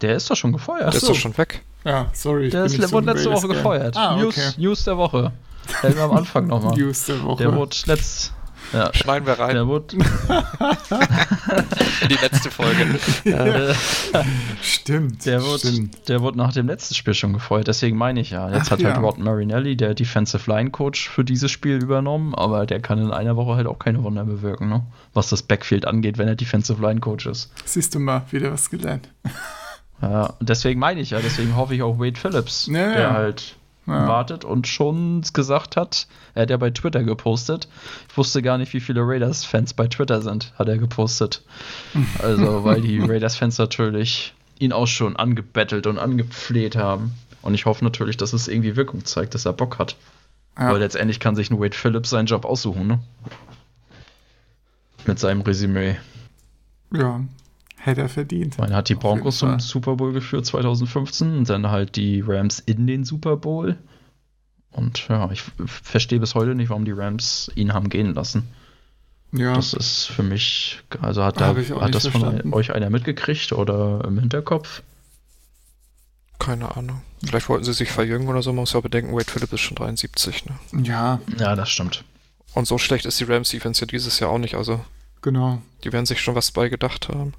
Der ist doch schon gefeuert. Der ist doch schon weg. Ja, sorry. Der ist wurde letzte Woche gefeuert. Ah, News, okay. News der Woche. Hätten wir am Anfang nochmal. News der Woche. Der wurde letzt. Ja, Schneiden wir rein der wurde. in die letzte Folge. äh, Stimmt. der, wurde stimmt. der wurde nach dem letzten Spiel schon gefeuert. Deswegen meine ich ja. Jetzt Ach, hat halt ja. Rod Marinelli, der Defensive Line Coach, für dieses Spiel übernommen. Aber der kann in einer Woche halt auch keine Wunder bewirken, ne? Was das Backfield angeht, wenn er Defensive Line Coach ist. Siehst du mal, wieder was gelernt. Ja, und deswegen meine ich ja. Deswegen hoffe ich auch Wade Phillips, Ja, der ja. halt Ja. wartet und schon gesagt hat, er hat ja bei Twitter gepostet. Ich wusste gar nicht, wie viele Raiders-Fans bei Twitter sind, hat er gepostet. Also, weil die Raiders-Fans natürlich ihn auch schon angebettelt und angefleht haben. Und ich hoffe natürlich, dass es irgendwie Wirkung zeigt, dass er Bock hat. Ja. Weil letztendlich kann sich ein Wade Phillips seinen Job aussuchen, ne? Mit seinem Resümee. Ja, hätte er verdient. Meine, hat die Broncos zum Super Bowl geführt 2015 und dann halt die Rams in den Super Bowl. Und ja, ich verstehe bis heute nicht, warum die Rams ihn haben gehen lassen. Ja, Das ist für mich, also hat, da, hat das von verstanden. euch einer mitgekriegt oder im Hinterkopf? Keine Ahnung. Vielleicht wollten sie sich verjüngen oder so. Man muss ja bedenken, Wade Phillips ist schon 73. Ne? ja, Ja, das stimmt. Und so schlecht ist die Rams Defense ja dieses Jahr auch nicht. Also, genau. die werden sich schon was bei gedacht haben.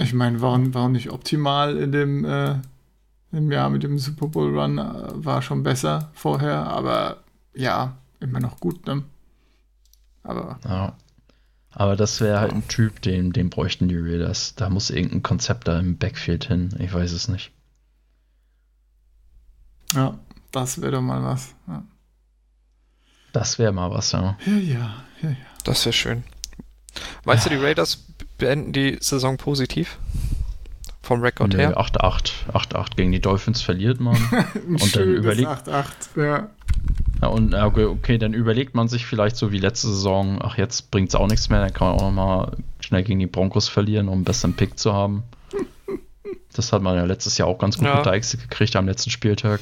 Ich meine, war, war nicht optimal in dem äh, im Jahr mit dem Super Bowl Run, äh, war schon besser vorher, aber ja, immer noch gut, ne? Aber Ja. Aber das wäre halt ein Typ, den, den bräuchten die Raiders. Da muss irgendein Konzept da im Backfield hin. Ich weiß es nicht. ja, das wäre doch mal was. Ja, Das wäre mal was, ja. ja, ja. ja, ja. Das wäre schön. Meinst du, die Raiders beenden die Saison positiv? Vom Rekord her? 8-8. 8-8 gegen die Dolphins verliert man. Ein Und dann überlegt- 8-8, ja. Ja, und okay, okay, dann überlegt man sich vielleicht so wie letzte Saison, ach, jetzt bringt es auch nichts mehr, dann kann man auch nochmal schnell gegen die Broncos verlieren, um einen besseren Pick zu haben. Das hat man ja letztes Jahr auch ganz gut Ja. mit Dykes gekriegt am letzten Spieltag.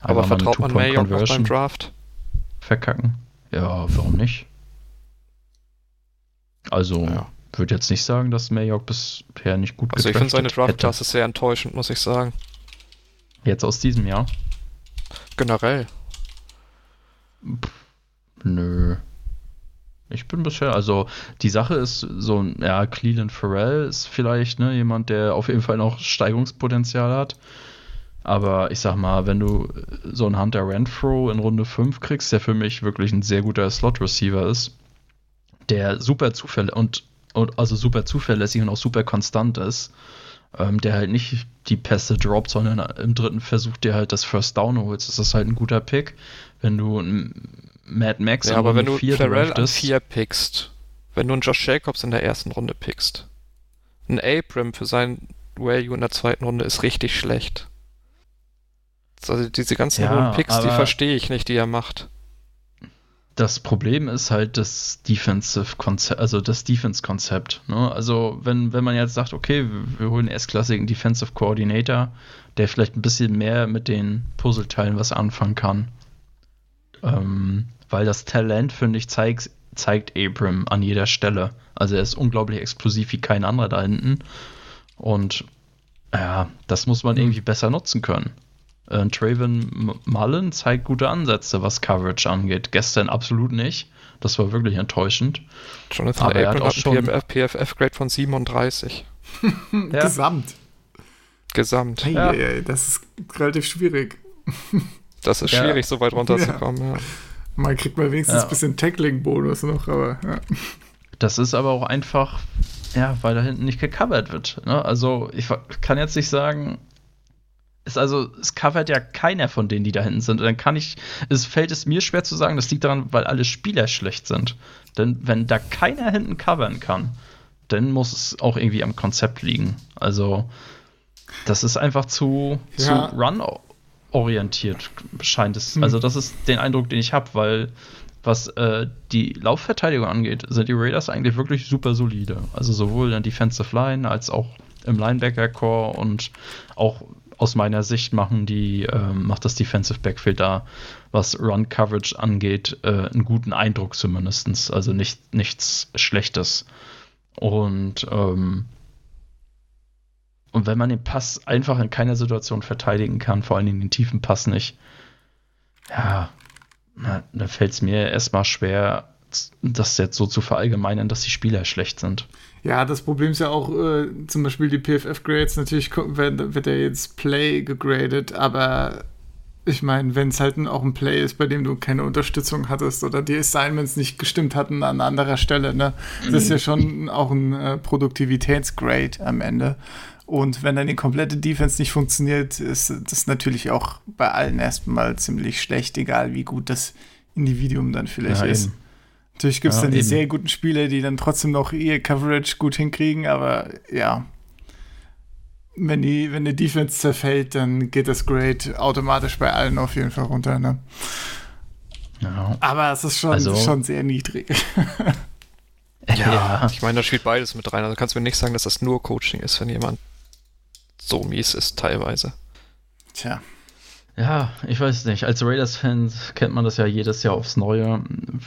Aber eine vertraut man Two-Point Mayock noch beim Conversion Draft? verkacken. Ja, warum nicht? Also, Ja. Würde jetzt nicht sagen, dass Mayock bisher nicht gut Also ich finde seine. Draft-Klasse sehr enttäuschend, muss ich sagen. Jetzt aus diesem Jahr? Generell. Nö. Ich bin bisher, also die Sache ist so, ein- ja, Cleveland Farrell ist vielleicht ne, jemand, der auf jeden Fall noch Steigungspotenzial hat. Aber ich sag mal, wenn du so einen Hunter Renfro in Runde 5 kriegst, der für mich wirklich ein sehr guter Slot-Receiver ist, der super zuverlässig und, und also super zuverlässig und auch super konstant ist, ähm, der halt nicht die Pässe droppt, sondern im dritten Versuch dir halt das First Down holst, ist das halt ein guter Pick. Wenn du einen Mad Max Ja, aber wenn du vier Farrell an 4 pickst, wenn du einen Josh Jacobs in der ersten Runde pickst, ein Abram für sein Value in der zweiten Runde ist richtig schlecht. Also diese ganzen Ja, hohen Picks, die verstehe ich nicht, die er macht. Das Problem ist halt das Defensive Konzept, also das Defense-Konzept. Ne? Also wenn, wenn man jetzt sagt, okay, wir, wir holen einen erstklassigen Defensive Coordinator, der vielleicht ein bisschen mehr mit den Puzzleteilen was anfangen kann. Ähm, weil das Talent, finde ich, zeigt, zeigt Abram an jeder Stelle. Also er ist unglaublich explosiv wie kein anderer da hinten. Und ja, das muss man irgendwie besser nutzen können. Äh, Traven Mullen zeigt gute Ansätze, was Coverage angeht. Gestern absolut nicht. Das war wirklich enttäuschend. Jonathan Aber er hat Abram auch schon- einen PFF-Grade von 37 Ja. Gesamt. gesamt. Hey, Ja. ey, das ist relativ schwierig. Das ist Ja. schwierig, so weit runterzukommen. Ja. Man kriegt mal wenigstens Ja. ein bisschen Tackling-Bonus noch, aber ja. Das ist aber auch einfach, ja, weil da hinten nicht gecovert wird. Ne? Also ich kann jetzt nicht sagen, ist also, es covert ja keiner von denen, die da hinten sind. Und dann kann ich, es fällt es mir schwer zu sagen, das liegt daran, weil alle Spieler schlecht sind. Denn wenn da keiner hinten covern kann, dann muss es auch irgendwie am Konzept liegen. Also, das ist einfach zu, Ja. zu run-orientiert, scheint es. Hm. Also, das ist den Eindruck, den ich habe, weil was äh, die Laufverteidigung angeht, sind die Raiders eigentlich wirklich super solide. Also sowohl in der Defensive Line als auch im Linebacker-Core und auch aus meiner Sicht machen die, ähm, macht das Defensive Backfield da, was Run-Coverage angeht, äh, einen guten Eindruck zumindest. Also nicht, nichts Schlechtes. Und, ähm, und wenn man den Pass einfach in keiner Situation verteidigen kann, vor allen Dingen den tiefen Pass nicht, ja, na, da fällt es mir erstmal schwer, das jetzt so zu verallgemeinern, dass die Spieler schlecht sind. Ja, das Problem ist ja auch, äh, zum Beispiel die PFF-Grades, natürlich wird, wird ja jetzt Play gegradet, aber ich meine, wenn es halt ein- auch ein Play ist, bei dem du keine Unterstützung hattest oder die Assignments nicht gestimmt hatten an anderer Stelle, ne, das ist ja schon auch ein äh, Produktivitätsgrade am Ende. Und wenn dann die komplette Defense nicht funktioniert, ist das natürlich auch bei allen erstmal ziemlich schlecht, egal wie gut das Individuum dann vielleicht Ja, ist. eben. Natürlich gibt es Ja, dann die eben. sehr guten Spieler, die dann trotzdem noch ihr Coverage gut hinkriegen, aber ja. Wenn die, wenn die Defense zerfällt, dann geht das Grade automatisch bei allen auf jeden Fall runter. Ne? Ja. Aber es ist schon, Also- schon sehr niedrig. Ja, ich meine, da spielt beides mit rein. Also kannst du mir nicht sagen, dass das nur Coaching ist, wenn jemand so mies ist teilweise. Tja. Ja, ich weiß nicht. Als Raiders-Fan kennt man das ja jedes Jahr aufs Neue.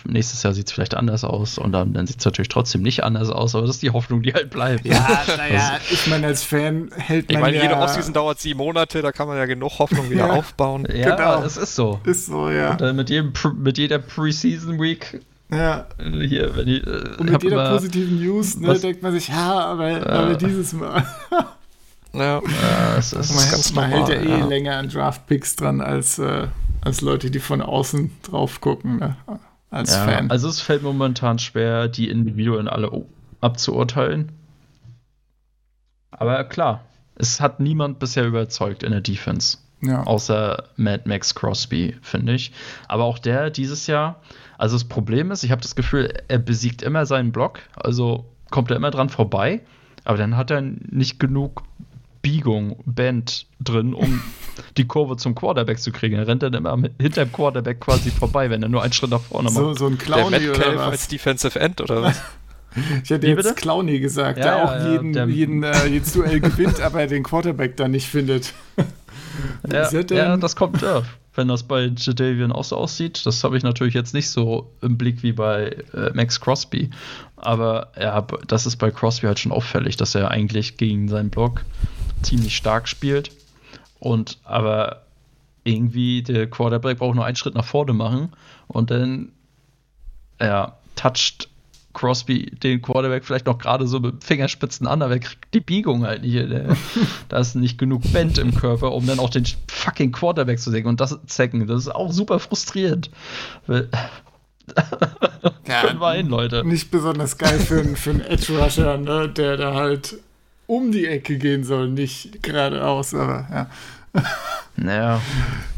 Nächstes Jahr sieht es vielleicht anders aus und dann, dann sieht es natürlich trotzdem nicht anders aus, aber das ist die Hoffnung, die halt bleibt. Ja, naja, ich meine, als Fan hält Ich man meine, ja... jede Offseason dauert sieben Monate, da kann man ja genug Hoffnung wieder Ja. aufbauen. Ja, Genau. es ist so. Ist so, ja. Und dann mit, jedem, mit jeder Preseason Week ja. äh, hier, wenn ich, äh, Und ich mit jeder immer, positiven News ne, Was- denkt man sich, ja, aber, aber dieses Mal. Ja, Ja, es ist, man, ganz man hält ja normal, eh ja. länger an Draft-Picks dran als, äh, als Leute, die von außen drauf gucken, ne? als ja, Fan. also es fällt momentan schwer, die Individuen alle abzuurteilen. Aber klar, es hat niemand bisher überzeugt in der Defense. ja. Außer Mad Max Crosby, finde ich. Aber auch der dieses Jahr. Also das Problem ist, ich habe das Gefühl, er besiegt immer seinen Block. Also kommt er immer dran vorbei. Aber dann hat er nicht genug Biegung, Bend drin, um die Kurve zum Quarterback zu kriegen. Er rennt dann immer mit, hinterm Quarterback quasi vorbei, wenn er nur einen Schritt nach vorne macht. so, so ein der Clowny oder Metcalf was? als Defensive End oder was? Ich hätte Wie jetzt bitte? Clowny gesagt, Ja, der ja, auch ja, jeden, der- jeden äh, jedes Duell gewinnt, aber den Quarterback dann nicht findet. Ja, er ja, das kommt ja. Wenn das bei Jadavian auch so aussieht, das habe ich natürlich jetzt nicht so im Blick wie bei äh, Max Crosby. Aber ja, das ist bei Crosby halt schon auffällig, dass er eigentlich gegen seinen Block ziemlich stark spielt. Und aber irgendwie der Quarterback braucht nur einen Schritt nach vorne machen und dann ja, toucht Crosby den Quarterback vielleicht noch gerade so mit Fingerspitzen an, aber er kriegt die Biegung halt nicht. Da ist nicht genug Bend im Körper, um dann auch den fucking Quarterback zu decken und das zecken. Das ist auch super frustrierend. Wir hin, Leute. Nicht besonders geil für, einen- für einen Edge-Rusher, ne, der da halt um die Ecke gehen soll, nicht geradeaus, aber ja, Naja.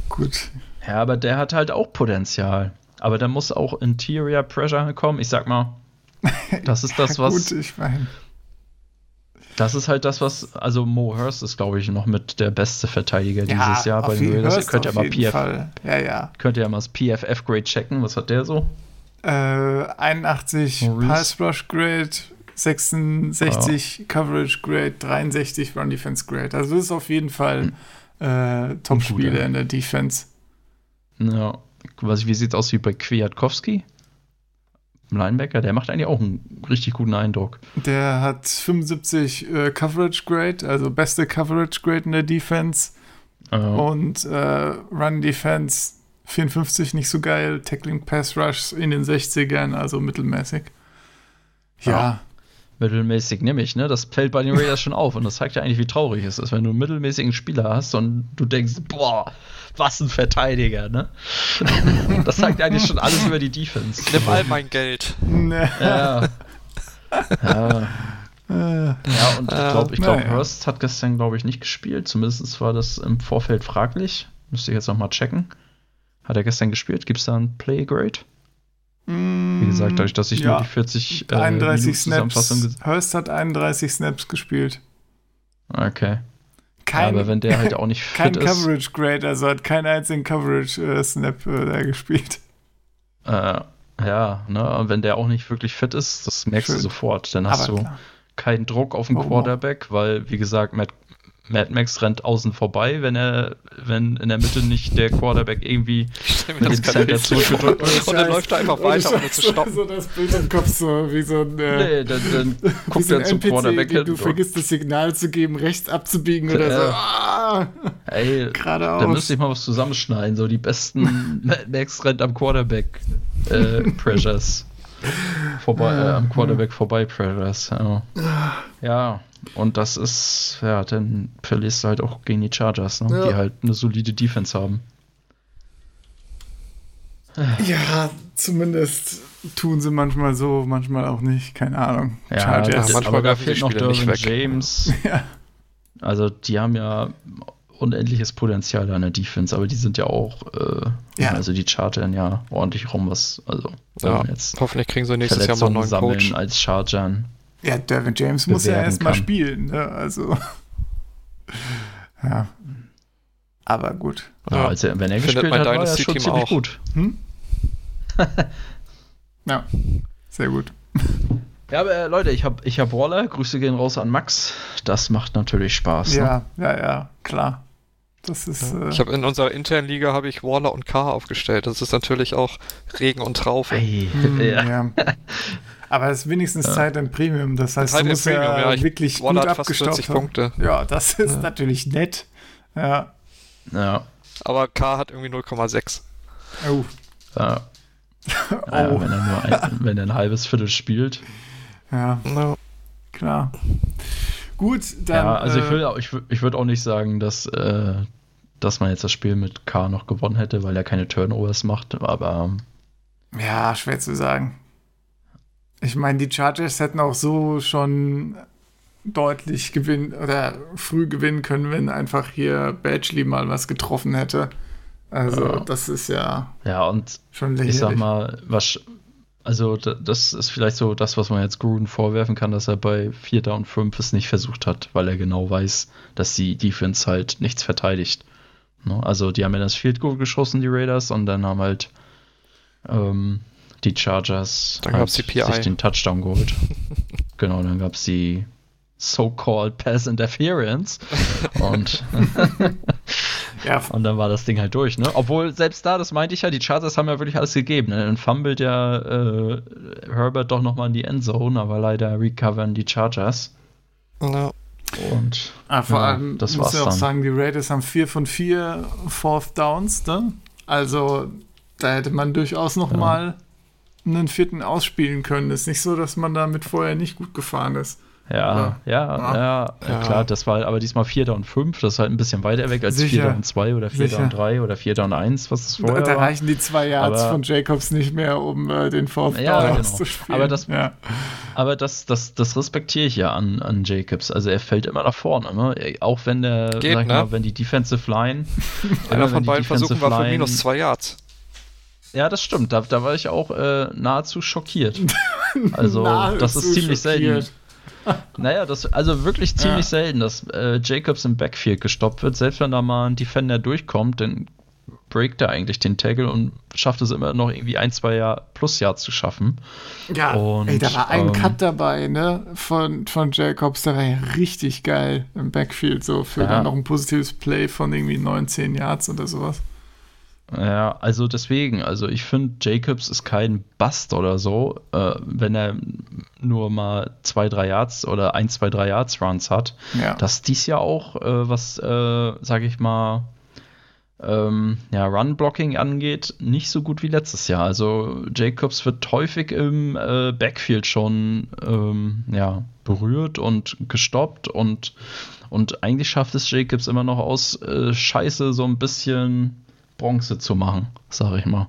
gut. Ja, aber der hat halt auch Potenzial. Aber da muss auch Interior Pressure kommen. Ich sag mal, das ist das, was. Gut, ich meine, Das ist halt das, was. Also Mo Hurst ist, glaube ich, noch mit der beste Verteidiger dieses Jahr bei den Raiders. Ihr könnt ja mal PF, Fall. Ja, ja. könnt ihr ja mal das PFF-Grade checken. Was hat der so? Äh, 81 Maurice. Pass Rush Grade, 66 Coverage Grade, 63 Run Defense Grade. Also das ist auf jeden Fall äh, Top-Spieler in der Defense. Ja. Was, wie sieht's aus wie bei Kwiatkowski? Linebacker, der macht eigentlich auch einen richtig guten Eindruck. Der hat 75 äh, Coverage Grade, also beste Coverage Grade in der Defense. Äh, Und äh, Run Defense 54 nicht so geil, Tackling Pass Rush in den 60ern, also mittelmäßig. Ja. Mittelmäßig nämlich, ne? Das fällt bei den Raiders schon auf und das zeigt ja eigentlich, wie traurig es ist, wenn du einen mittelmäßigen Spieler hast und du denkst, boah, was ein Verteidiger, ne? das zeigt eigentlich schon alles über die Defense. Nimm all mein Geld. Ja. ja. Ja, und ich glaube, ich glaub. Hurst hat gestern, glaube ich, nicht gespielt. Zumindest war das im Vorfeld fraglich. Müsste ich jetzt nochmal checken. Hat er gestern gespielt? Gibt es da ein Playgrade? Wie gesagt, dadurch, dass ich nur ja. die 40 äh, 31 Minuten Snaps. Hurst hat 31 Snaps gespielt. Okay. Kein, Aber wenn der halt auch nicht kein fit ist. Coverage Grade, also hat keinen einzigen Coverage äh, Snap äh, da gespielt. Äh, ja, ne, und wenn der auch nicht wirklich fit ist, das merkst Schön. du sofort. Dann hast Aber du klar. keinen Druck auf den Oh. Quarterback, weil, wie gesagt, Matt, Mad Max rennt außen vorbei, wenn er, wenn in der Mitte nicht der Quarterback irgendwie mit das dem Center zurückgedrückt Und dann läuft er einfach weiter, ohne zu stoppen. So das Bild im Kopf, so wie so ein, äh, Nee, dann, dann guckt er zum NPC, Quarterback hin. du vergisst das Signal zu geben, rechts abzubiegen oder so. Ah, Ey, Geradeaus. da müsste ich mal was zusammenschneiden. So die besten Mad Max rennt am Quarterback äh, Pressures. Vorbei, äh, am Quarterback vorbei Pressures. Ja. ja, und das ist, ja, dann verlierst du halt auch gegen die Chargers, ne? Ja. die halt eine solide Defense haben. Ja, zumindest tun sie manchmal so, manchmal auch nicht. Keine Ahnung. Ja, Chargers. das, manchmal aber da fehlt noch Derwin. James. Ja. Also die haben ja unendliches Potenzial an der Defense, aber die sind ja auch, äh, Ja. also die chartern ja ordentlich rum, was, also Ja, jetzt hoffentlich kriegen sie nächstes Jahr mal einen neuen sammeln Coach. als Chargern. Ja, Dervin James muss ja erstmal spielen, ne? Also. Ja. Aber gut. Ja, Ja. also wenn er Findet gespielt hat, war er schon ziemlich auch. gut. Hm? ja. Sehr gut. Ja, aber äh, Leute, ich habe ich hab Waller. Grüße gehen raus an Max. Das macht natürlich Spaß. Ne? Ja, ja, ja, klar. Das ist. Äh, Ich habe in unserer internen Liga habe ich Waller und Carr aufgestellt. Das ist natürlich auch Regen und Traufe. Ey, hm, ja. ja. Aber es ist wenigstens Zeit im Premium. Das heißt, Zeit du musst Premium, ja, ja, ich- wirklich gut abgestaubt 40 haben. Punkte. Ja, das ist natürlich nett. Ja. ja. Aber Carr hat irgendwie 0,6. Oh. ja. Oh. wenn, er nur ein, wenn er ein halbes Viertel spielt. Ja, Ja. klar. Gut, dann. ja, also ich äh, will, auch- ich, ich würde auch nicht sagen, dass, äh, dass man jetzt das Spiel mit K noch gewonnen hätte, weil er keine Turnovers macht, aber Ja, schwer zu sagen. Ich meine, die Chargers hätten auch so schon deutlich gewinnen oder früh gewinnen können, wenn einfach hier Badgley mal was getroffen hätte. Also, Ja. das ist ja ja, und schon ich sag mal, was, also da- das ist vielleicht so das, was man jetzt Gruden vorwerfen kann, dass er bei Vierter und Fünf es nicht versucht hat, weil er genau weiß, dass die Defense halt nichts verteidigt. Ne? Also die haben ja das Field Goal geschossen, die Raiders, und dann haben halt ähm, die Chargers Dann halt gab's die PI. sich den Touchdown geholt. genau, dann gab es die so-called Pass Interference und ja, und dann war das Ding halt durch, ne? Obwohl, selbst da, das meinte ich ja, die Chargers haben ja wirklich alles gegeben. Ne? Dann fummelt ja äh, Herbert doch nochmal in die Endzone, aber leider recovern die Chargers. Ja. Und ah, vor ja, allem das muss ich auch dann. sagen, die Raiders haben vier von vier Fourth Downs, ne? Also, da hätte man durchaus noch Ja. mal einen vierten ausspielen können. Ist nicht so, dass man damit vorher nicht gut gefahren ist. ja, ja, ja, ja, Ja. klar, das war aber diesmal Vierter und Fünf, das ist halt ein bisschen weiter weg als Sicher. Vierter und Zwei oder Vierter Sicher. und Drei oder Vierter und Eins, was es Da, vorher da war. reichen die zwei Yards Aber- von Jacobs nicht mehr, um äh, den Fourth Ja, Down genau. auszuspielen. Aber das- ja. Aber das, das, das respektiere ich ja an, an Jacobs. Also er fällt immer nach vorne, ne? Auch wenn der, Geht, sag ich ne? mal, wenn die Defensive Line. Einer von beiden Versuchen war für minus zwei Yards. Ja, das stimmt. Da, da war ich auch äh, nahezu schockiert. Also, Nahezu das ist ziemlich schockiert. selten. Naja, das, also wirklich ziemlich Ja. selten, dass äh, Jacobs im Backfield gestoppt wird. Selbst wenn da mal ein Defender durchkommt, dann breakt er eigentlich den Tackle und schafft es immer noch irgendwie ein, zwei Jahr plus Jahr zu schaffen. Ja, Und, ey, da war ein ähm, Cut dabei, ne, von, von Jacobs, der war ja richtig geil im Backfield, so für Ja. dann noch ein positives Play von irgendwie 19 Yards oder sowas. Ja, also deswegen, also ich finde, Jacobs ist kein Bust oder so, äh, wenn er nur mal zwei, drei Yards oder ein, zwei, drei Yards Runs hat. Ja. dass dies ja auch, äh, was, äh, sage ich mal, ähm, ja, Run-Blocking angeht, nicht so gut wie letztes Jahr. Also Jacobs wird häufig im äh, Backfield schon ähm, ja, berührt und gestoppt und, und eigentlich schafft es Jacobs immer noch aus äh, Scheiße so ein bisschen Bronze zu machen, sage ich mal.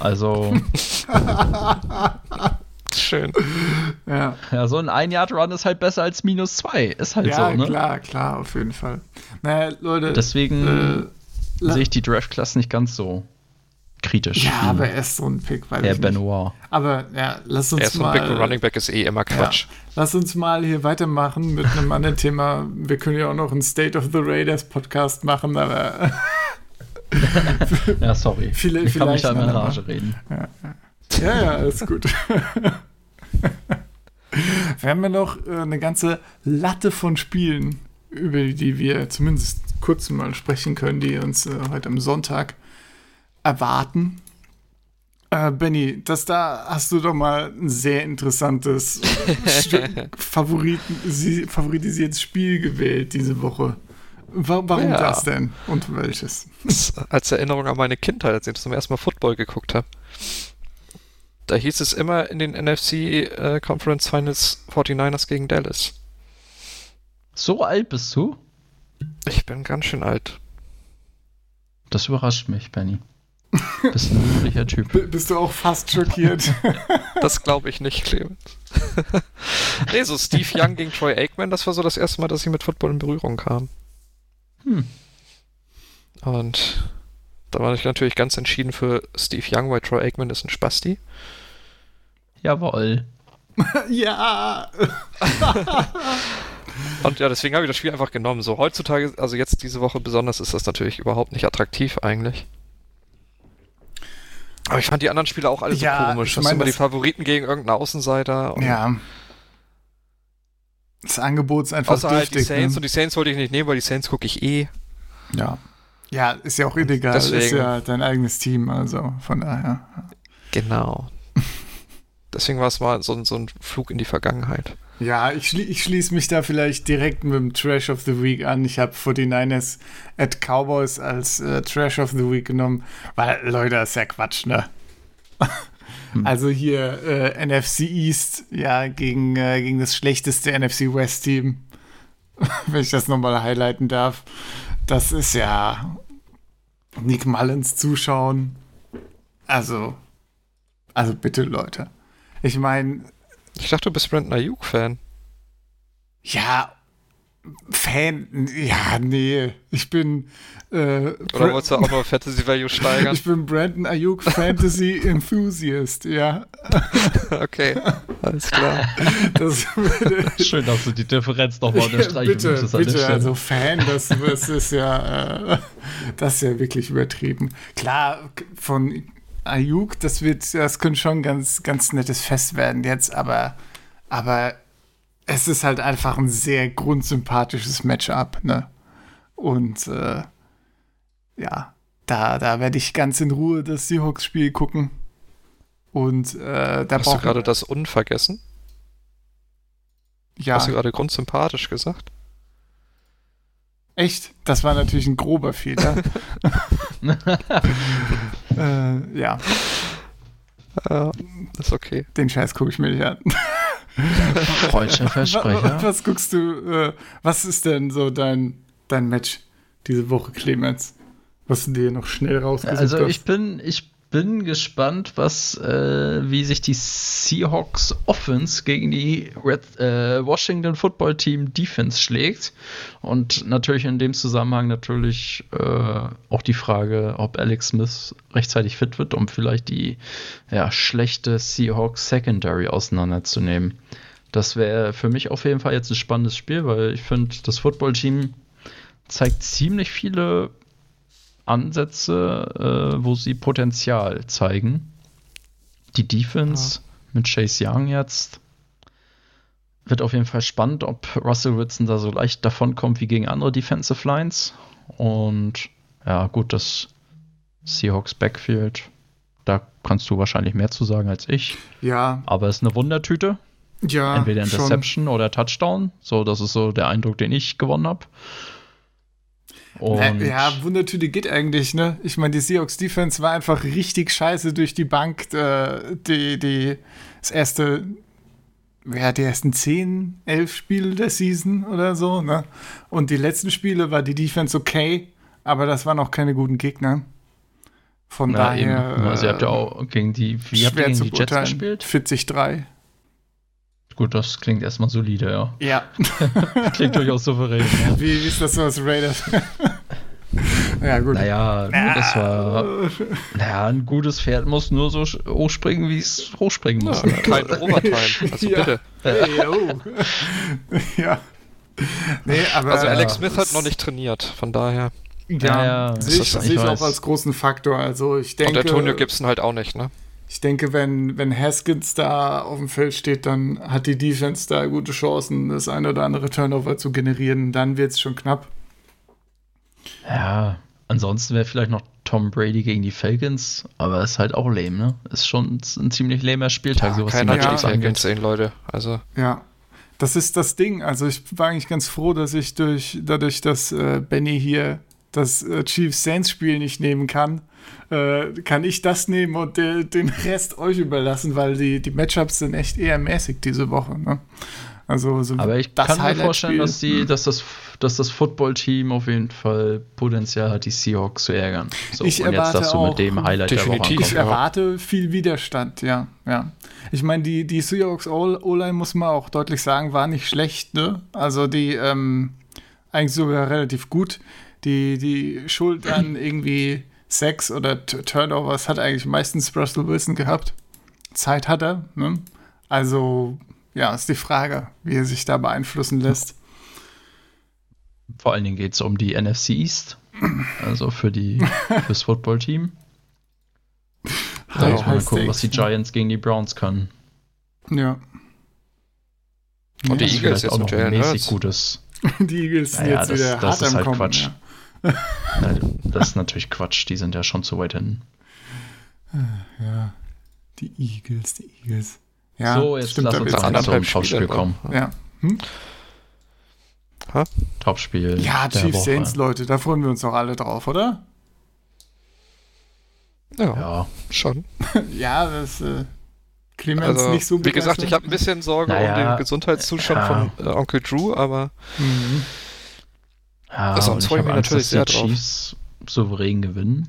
Also, Schön. Ja, Ja, so ein Ein-Yard-Run ist halt besser als minus zwei. Ist halt ja so, ne? klar, klar, auf jeden Fall. Naja, Leute. Deswegen äh, sehe ich die Draft-Class nicht ganz so kritisch. Ja, wie aber er ist so ein Pick, weil nicht. Benoit. Aber ja, lass uns Er ist so mal. ein Big Running Back ist eh immer Quatsch. Ja. Lass uns mal hier weitermachen mit einem anderen Thema. Wir können ja auch noch einen State of the Raiders Podcast machen, aber Ja, sorry. Viele- ich kann mich ja in mal, Rage reden. ja, ja, ist gut. wir haben ja noch äh, eine ganze Latte von Spielen, über die wir zumindest kurz mal sprechen können, die uns äh, heute am Sonntag erwarten. Äh, Benny, das da hast du doch mal ein sehr interessantes Favoriten, sie- favoritisiertes Spiel gewählt diese Woche. Wa warum Ja. das denn? Und welches? Als Erinnerung an meine Kindheit, als ich zum ersten Mal Football geguckt habe. Da hieß es immer in den NFC äh, Conference Finals 49ers gegen Dallas. So alt bist du? Ich bin ganz schön alt. Das überrascht mich, Benny. Bist ein üblicher Typ. B bist du auch fast schockiert? Das glaube ich nicht, Clemens. nee, so Steve Young gegen Troy Aikman, das war so das erste Mal, dass ich mit Football in Berührung kam. Hm. Und da war ich natürlich ganz entschieden für Steve Young, weil Troy Aikman ist ein Spasti. Jawohl. ja. Und ja, deswegen habe ich das Spiel einfach genommen. So heutzutage, also jetzt diese Woche besonders, ist das natürlich überhaupt nicht attraktiv eigentlich. Aber ich fand die anderen Spiele auch alle so Ja, komisch. ich Das mein, sind immer die das- Favoriten gegen irgendeinen Außenseiter. Und Ja. Das Angebot ist einfach Außer halt die dürftig. Saints ne? und die Saints wollte ich nicht nehmen, weil die Saints gucke ich eh. Ja. Ja, ist ja auch illegal. Ist Deswegen- ja dein eigenes Team, also von daher. Genau. Deswegen war es mal so, ein- so ein Flug in die Vergangenheit. Ja, ich, schli ich schließe mich da vielleicht direkt mit dem Trash of the Week an. Ich habe 49ers at Cowboys als äh, Trash of the Week genommen, weil, Leute, das ist ja Quatsch, ne? Also hier äh, NFC East, ja, gegen, äh, gegen das schlechteste NFC West Team, wenn ich das nochmal highlighten darf. Das ist ja Nick Mullins zuschauen. Also, also bitte, Leute. Ich meine, Ich dachte, du bist Brandon Ayuk-Fan. ja, Fan, ja, nee, ich bin, äh, Oder Bra- wolltest du auch noch Fantasy Value steigern? ich bin Brandon Ayuk Fantasy Enthusiast, ja. Okay, alles klar. Das würde, Schön, dass du die Differenz nochmal unterstreichen bitte, möchtest bitte, also Fan, das, das ist ja, äh, das ist ja wirklich übertrieben. Klar, von Ayuk, das wird, das könnte schon ganz, ganz nettes Fest werden jetzt, aber, aber es ist halt einfach ein sehr grundsympathisches Matchup, ne? Und, äh, ja, da, da werde ich ganz in Ruhe das Seahawks-Spiel gucken. Und, äh, da Hast du gerade das unvergessen? ja, Hast du gerade grundsympathisch gesagt? Echt? Das war natürlich ein grober Fehler. äh, ja, Ja, ist okay. den Scheiß gucke ich mir nicht an. Freudscher Versprecher. Was guckst du, äh, was ist denn so dein, dein Match diese Woche, Clemens? Was du dir noch schnell rausgesucht Also hast? ich bin, ich bin gespannt, was, äh, wie sich die Seahawks Offense gegen die Red, äh, Washington Football Team Defense schlägt. Und natürlich in dem Zusammenhang natürlich äh, auch die Frage, ob Alex Smith rechtzeitig fit wird, um vielleicht die ja, schlechte Seahawks Secondary auseinanderzunehmen. Das wäre für mich auf jeden Fall jetzt ein spannendes Spiel, weil ich finde, das Football-Team zeigt ziemlich viele Ansätze, äh, wo sie Potenzial zeigen. Die Defense mit Chase Young jetzt wird auf jeden Fall spannend, ob Russell Wilson da so leicht davonkommt wie gegen andere Defensive Lines. Und ja, gut, das Seahawks Backfield, da kannst du wahrscheinlich mehr zu sagen als ich. ja, Aber es ist eine Wundertüte. ja, Entweder schon. Interception oder Touchdown. So, das ist so der Eindruck, den ich gewonnen habe. Und ja, Wundertüte geht eigentlich, ne? Ich meine, die Seahawks Defense war einfach richtig scheiße durch die Bank. Äh, die, die, das erste, ja, die ersten 10, 11 Spiele der Season oder so, ne? Und die letzten Spiele war die Defense okay, aber das waren auch keine guten Gegner. Von na, daher. eben. Also, ihr habt ja äh, auch gegen die, wie habt ihr gegen die Jets gespielt? 40-3. Gut, das klingt erstmal solide, ja. Ja. Klingt durchaus souverän. Ja. Wie, wie ist das so als Raiders? ja, gut. Naja, das war. Naja, ein gutes Pferd muss nur so hochspringen, wie es hochspringen muss. ne? Kein Overtime. Also Ja. bitte. Hey, oh. ja. Nee, aber. Also Alex Ja, Smith hat noch nicht trainiert, von daher. ja, ja, sehe das ich, ist- sehe ich ich auch als großen Faktor. Also ich Und denke, Antonio Gibson halt auch nicht, ne? Ich denke, wenn, wenn Haskins da auf dem Feld steht, dann hat die Defense da gute Chancen, das eine oder andere Turnover zu generieren. Dann wird es schon knapp. Ja, ansonsten wäre vielleicht noch Tom Brady gegen die Falcons, aber ist halt auch lame, ne? Ist schon ein ziemlich lamer Spieltag, so was die Keiner ja. Falcons sehen, Leute. Also, Ja. Das ist das Ding. Also ich war eigentlich ganz froh, dass ich durch, dadurch, dass äh, Benny hier das äh, Chiefs Saints Spiel nicht nehmen kann, äh, kann ich das nehmen und de, den Rest euch überlassen, weil die, die Matchups sind echt eher mäßig diese Woche. Ne? Also so Aber ich kann mir vorstellen, dass, die, dass das, dass das Football-Team auf jeden Fall Potenzial hat, die Seahawks zu ärgern. So, Ich erwarte auch Ich erwarte viel Widerstand, ja, ja. Ich meine, die, die Seahawks O-Line, muss man auch deutlich sagen, war nicht schlecht, ne? Also die, ähm, eigentlich sogar relativ gut. Die, die Schuld an irgendwie Sex oder T Turnovers hat eigentlich meistens Russell Wilson gehabt. Zeit hat er, ne? Also, ja, ist die Frage, wie er sich da beeinflussen lässt. Vor allen Dingen geht es um die NFC East, also für die, fürs Football-Team. Da muss man gucken, was die? Giants gegen die Browns können. Ja. Und die Eagles jetzt auch noch ein Jalen mäßig Hurts. gutes. Die Eagles sind Naja, jetzt das- wieder das hart ist am halt Kommen. Quatsch. Ja. Das ist natürlich Quatsch, die sind ja schon zu weit hin. Ja, die Eagles, die Eagles. Ja, so, jetzt stimmt, lass da uns anderthalb zum Topspiel kommen. Ja, Topspiel. ja Chiefs. Saints, Leute, da freuen wir uns auch alle drauf, oder? ja, Ja, schon. ja, das äh, Clemens Also, nicht so wie gesagt, ich habe ein bisschen Sorge Naja, um den Gesundheitszustand ja. von äh, Onkel Drew, aber Mhm. Ja Das und ich freue ich habe mich Angst, natürlich dass sehr die drauf. Chiefs souverän gewinnen.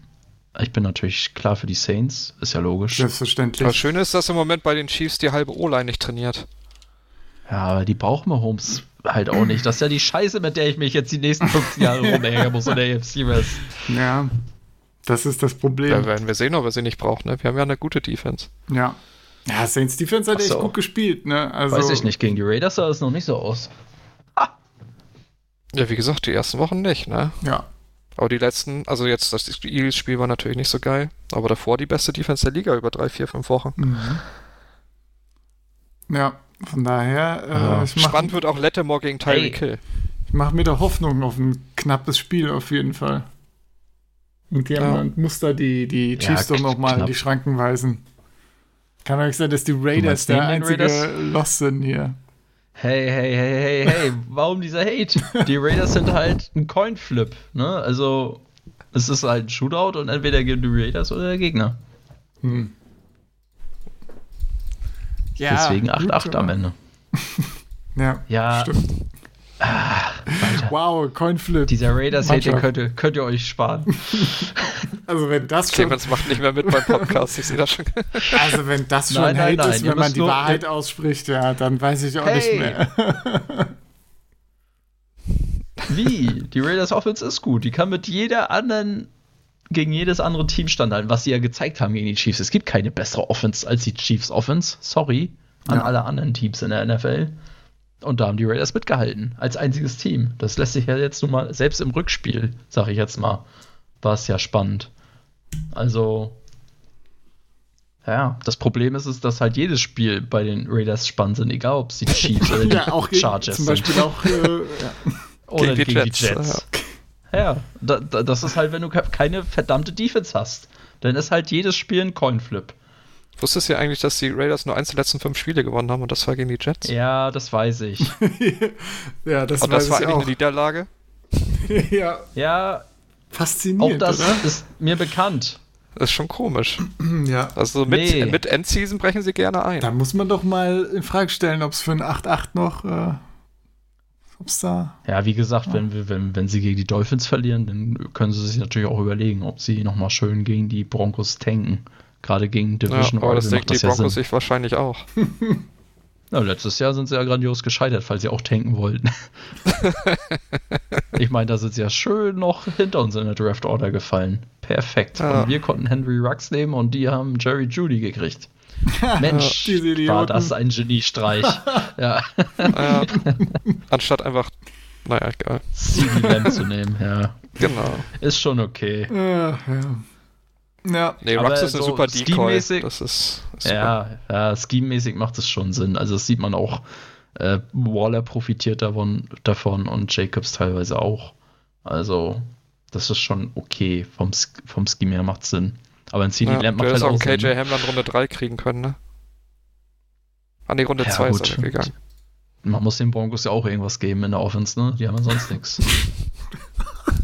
Ich bin natürlich klar für die Saints, ist ja logisch. Selbstverständlich. das Schöne ist, dass im Moment bei den Chiefs die halbe O-Line nicht trainiert. Ja, aber die brauchen wir Holmes halt auch nicht. Das ist ja die Scheiße, mit der ich mich jetzt die nächsten 15 Jahre rumhängen muss in der AFC West. Ja, das ist das Problem. Da werden wir sehen, ob wir sie nicht brauchen. Ne? Wir haben ja eine gute Defense. Ja. Ja, Saints Defense hat Ach echt so. gut gespielt, ne? Also, Weiß ich nicht, gegen die Raiders sah es noch nicht so aus. Ja, wie gesagt, die ersten Wochen nicht, ne? Ja. Aber die letzten, also jetzt das Eagles-Spiel war natürlich nicht so geil, aber davor die beste Defense der Liga über drei, vier, fünf Wochen. Mhm. Ja, von daher, äh, Ja. ich mache Spannend wird auch Lettemore gegen Tyreek. Hill. ich mach mir da Hoffnung auf ein knappes Spiel auf jeden Fall. Und jemand muss da die, die Ja, Chiefs doch noch mal in die Schranken weisen. Kann doch nicht sein, dass die Raiders der einzige Raiders? Loss sind hier. Hey, hey, hey, hey, hey, warum dieser Hate? Die Raiders sind halt ein Coinflip, ne? Also, es ist halt ein Shootout und entweder gegen die Raiders oder der Gegner. Hm. Ja, Deswegen gut, 8-8 am Ende. Ja, Ja, stimmt. Alter. Wow, Coinflip. Dieser Raiders-Hate, den Mannschaft. könnt ihr, könnt ihr euch sparen. Also wenn das schon, Clemens macht nicht mehr mit beim Podcast, ich sehe das schon. also wenn das schon Nein, nein, Hate nein, ist, ihr wenn man die Wahrheit ausspricht, ja, dann weiß ich auch Hey. nicht mehr. Wie? Die Raiders Offense ist gut. Die kann mit jeder anderen, gegen jedes andere Team standhalten, was sie ja gezeigt haben gegen die Chiefs. Es gibt keine bessere Offense als die Chiefs Offense. Sorry an Ja. alle anderen Teams in der NFL. Und da haben die Raiders mitgehalten. Als einziges Team. Das lässt sich ja jetzt nun mal, selbst im Rückspiel, sag ich jetzt mal, war es ja spannend. Also. Ja, das Problem ist, ist, dass halt jedes Spiel bei den Raiders spannend sind, egal ob es die Chiefs oder die ja, auch Chargers zum sind. Beispiel auch äh, ja. Oder Gegen die gegen die Jets, Jets. Ja, da, da, das ist halt, wenn du ke- keine verdammte Defense hast. Dann ist halt jedes Spiel ein Coinflip. Wusstest du ja eigentlich, dass die Raiders nur eins der letzten fünf Spiele gewonnen haben und das war gegen die Jets? Ja, das weiß ich. ja, das, und das weiß war ich eigentlich auch. eine Niederlage? ja, Ja, auch faszinierend, das oder? ist mir bekannt. Das ist schon komisch. Ja. Also mit, Nee. mit Endseason brechen sie gerne ein. Da muss man doch mal in Frage stellen, ob es für ein 8-8 noch, äh, ob es da, Ja, wie gesagt, wenn, wir, wenn, wenn sie gegen die Dolphins verlieren, dann können sie sich natürlich auch überlegen, ob sie nochmal schön gegen die Broncos tanken. Gerade gegen Ja, Division aber das denken macht die das ja Broncos Sinn. sich wahrscheinlich auch. Na, letztes Jahr sind sie ja grandios gescheitert, falls sie auch tanken wollten. ich meine, da sind sie ja schön noch hinter uns in der Draft Order gefallen. Perfekt. Ja. Und wir konnten Henry Rux nehmen und die haben Jerry Judy gekriegt. Mensch, war das ein Geniestreich. ja, Ja. Anstatt einfach, naja, egal. CD Lamb zu nehmen, ja. Genau. Ist schon okay. Ja, ja. Ja, Nee, Rux ist eine so super Decoy. scheme-mäßig- Das ist, ist. Ja, ja scheme-mäßig macht es schon Sinn. Also das sieht man auch. Äh, Waller profitiert davon, davon und Jacobs teilweise auch. Also das ist schon okay. Vom, vom Scheme her macht Sinn. Aber ein CD Ja, Lamb du macht halt hättest auch auch Sinn. KJ Hamler Runde 3 kriegen können, ne? An die Runde Ja, 2 ist gut. er gegangen. Man muss den Broncos ja auch irgendwas geben in der Offense, ne? Die haben ja sonst nichts.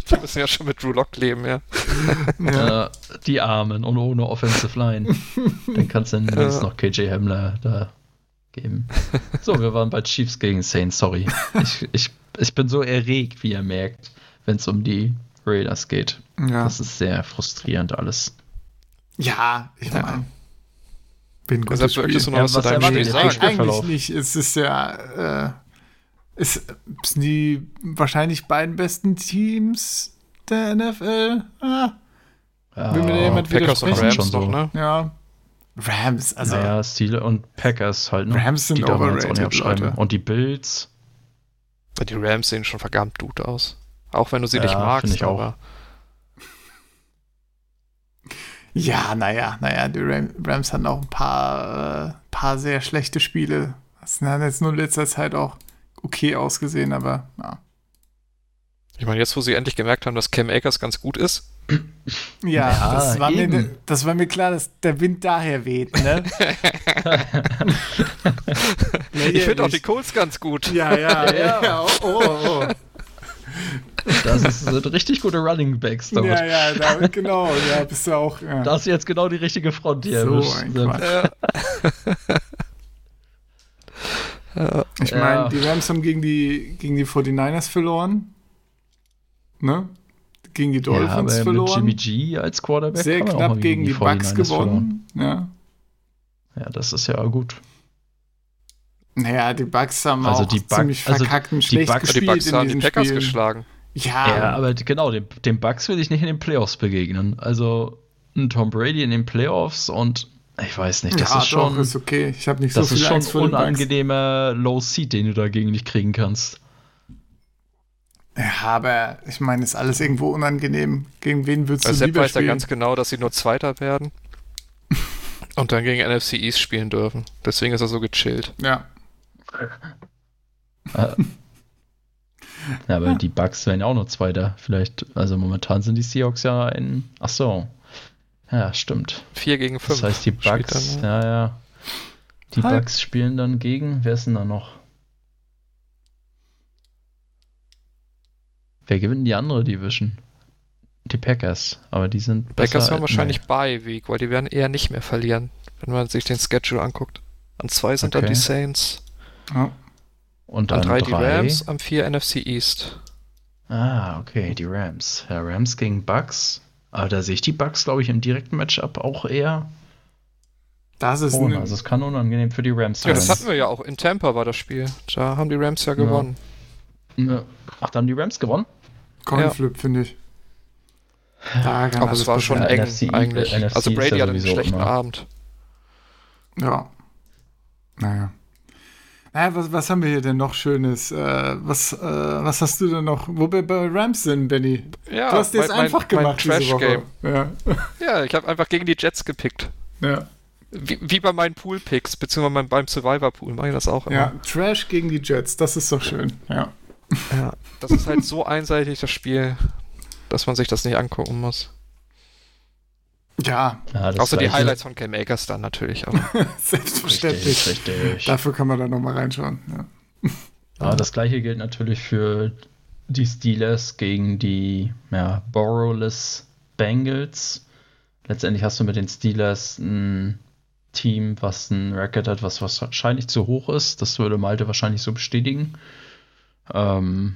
Die müssen ja schon mit Drew Lock leben, ja. Äh, die Armen und ohne Offensive Line. Dann kannst du dann wenigstens noch KJ Hamler da geben. So, wir waren bei Chiefs gegen Saints, sorry. Ich, ich, ich bin so erregt, wie ihr merkt, wenn es um die Raiders geht. ja. Das ist sehr frustrierend alles. ja ich Ja. meine. Bin gut Deshalb möchtest du noch Ja, was zu was deinem Spiel sagen. Eigentlich nicht. Es ist ja, äh, es sind die wahrscheinlich beiden besten Teams der NFL. Ah, Will mir da jemand Packers und? Rams Schon noch, so. ne? ja. Rams, also naja, Stile und Packers halt, ne? Rams sind die auch nicht overrated. Leute. Und die Bills, Die Rams sehen schon verdammt gut aus. Auch wenn du sie nicht Ja, magst, find ich auch. aber ja, naja, naja, die Ram Rams hatten auch ein paar, äh, paar sehr schlechte Spiele. Das haben jetzt nur in letzter Zeit auch okay ausgesehen, aber ja. Ich meine, jetzt wo sie endlich gemerkt haben, dass Cam Akers ganz gut ist, Ja, Ja, das, war mir, eben. das war mir klar, dass der Wind daher weht, ne? ich finde auch die Colts ganz gut. Ja, ja, ja. ja. Oh, oh, oh. das ist, sind richtig gute Running Backs dort. Ja, ja, da, genau. Ja, bist du auch. Ja. Das ist jetzt genau die richtige Front hier. so ein Quatsch. Ja. Ich Ja. meine, die Rams haben gegen die, gegen die 49ers verloren. Ne? Gegen die Ja, Dolphins aber mit verloren. Jimmy G als Quarterback Sehr knapp mal gegen die Bucks 49ers gewonnen. Ja. Ja, das ist ja gut. Naja, die Bucks haben Also auch die Buck- ziemlich also verkackt und die schlecht Bucks- Die gespielt Bucks in haben die Packers Spielen. geschlagen. Ja, Ja, aber genau, dem, dem Bucks will ich nicht in den Playoffs begegnen. Also ein Tom Brady in den Playoffs und ich weiß nicht, das ja, ist schon, doch, ist okay. Ich habe nicht das so ist viel schon den Bucks. unangenehmer Low Seed, den du dagegen nicht kriegen kannst. Ja, aber ich meine, ist alles irgendwo unangenehm. Gegen wen würdest Weil du Sepp lieber weiß ja ganz genau, dass sie nur Zweiter werden. und dann gegen NFC East spielen dürfen. Deswegen ist er so gechillt. ja. Ja, aber die Bucks werden ja auch nur Zweiter. Vielleicht, also momentan sind die Seahawks ja in. Ach so. Ja, stimmt. 4 gegen 5. Das heißt, die Bucks, ja, ja. Die Halb. Bucks spielen dann gegen. Wer ist denn da noch? Wer gewinnt die andere Division? Die Packers. Aber die sind besser. Packers haben als- wahrscheinlich Bye Week, weil die werden eher nicht mehr verlieren, wenn man sich den Schedule anguckt. An zwei sind dann Okay. die Saints, ja. Und an dann drei, drei, die Rams, am vier NFC East. Ah, okay, die Rams. Ja, Rams gegen Bucks. Aber da sehe ich die Bucks, glaube ich, im direkten Matchup auch eher Das ist ohne. Also es kann unangenehm für die Rams Ja, das sein. hatten wir ja auch. In Tampa war das Spiel. Da haben die Rams ja gewonnen. Ja. Ach, da haben die Rams gewonnen? Coinflip, finde ich. Da kann Aber es war schon eng NFC eigentlich. NFC also Brady ja hatte einen schlechten immer. Abend. Ja. Naja. Naja, was, was haben wir hier denn noch Schönes? Äh, was, äh, was hast du denn noch? Wo wir bei Rams sind, Benny? Ja, du hast dir jetzt mein- mein- einfach gemacht mein Woche. Trash-Game. Ja. Ja, ich habe einfach gegen die Jets gepickt. ja. Wie, wie bei meinen Pool-Picks, beziehungsweise beim, beim Survivor-Pool mache ich das auch immer. ja, Trash gegen die Jets, das ist doch schön. Ja. Ja, das ist halt so einseitig, das Spiel, dass man sich das nicht angucken muss. Ja, Ja, Außer die Highlights von Cam Akers dann natürlich. Aber selbstverständlich. Richtig, richtig. Dafür kann man da nochmal reinschauen. Ja. Ja, das gleiche gilt natürlich für die Steelers gegen die ja, Borrowless Bengals. Letztendlich hast du mit den Steelers ein Team, was ein Record hat, was wahrscheinlich zu hoch ist. Das würde Malte wahrscheinlich so bestätigen. Ähm,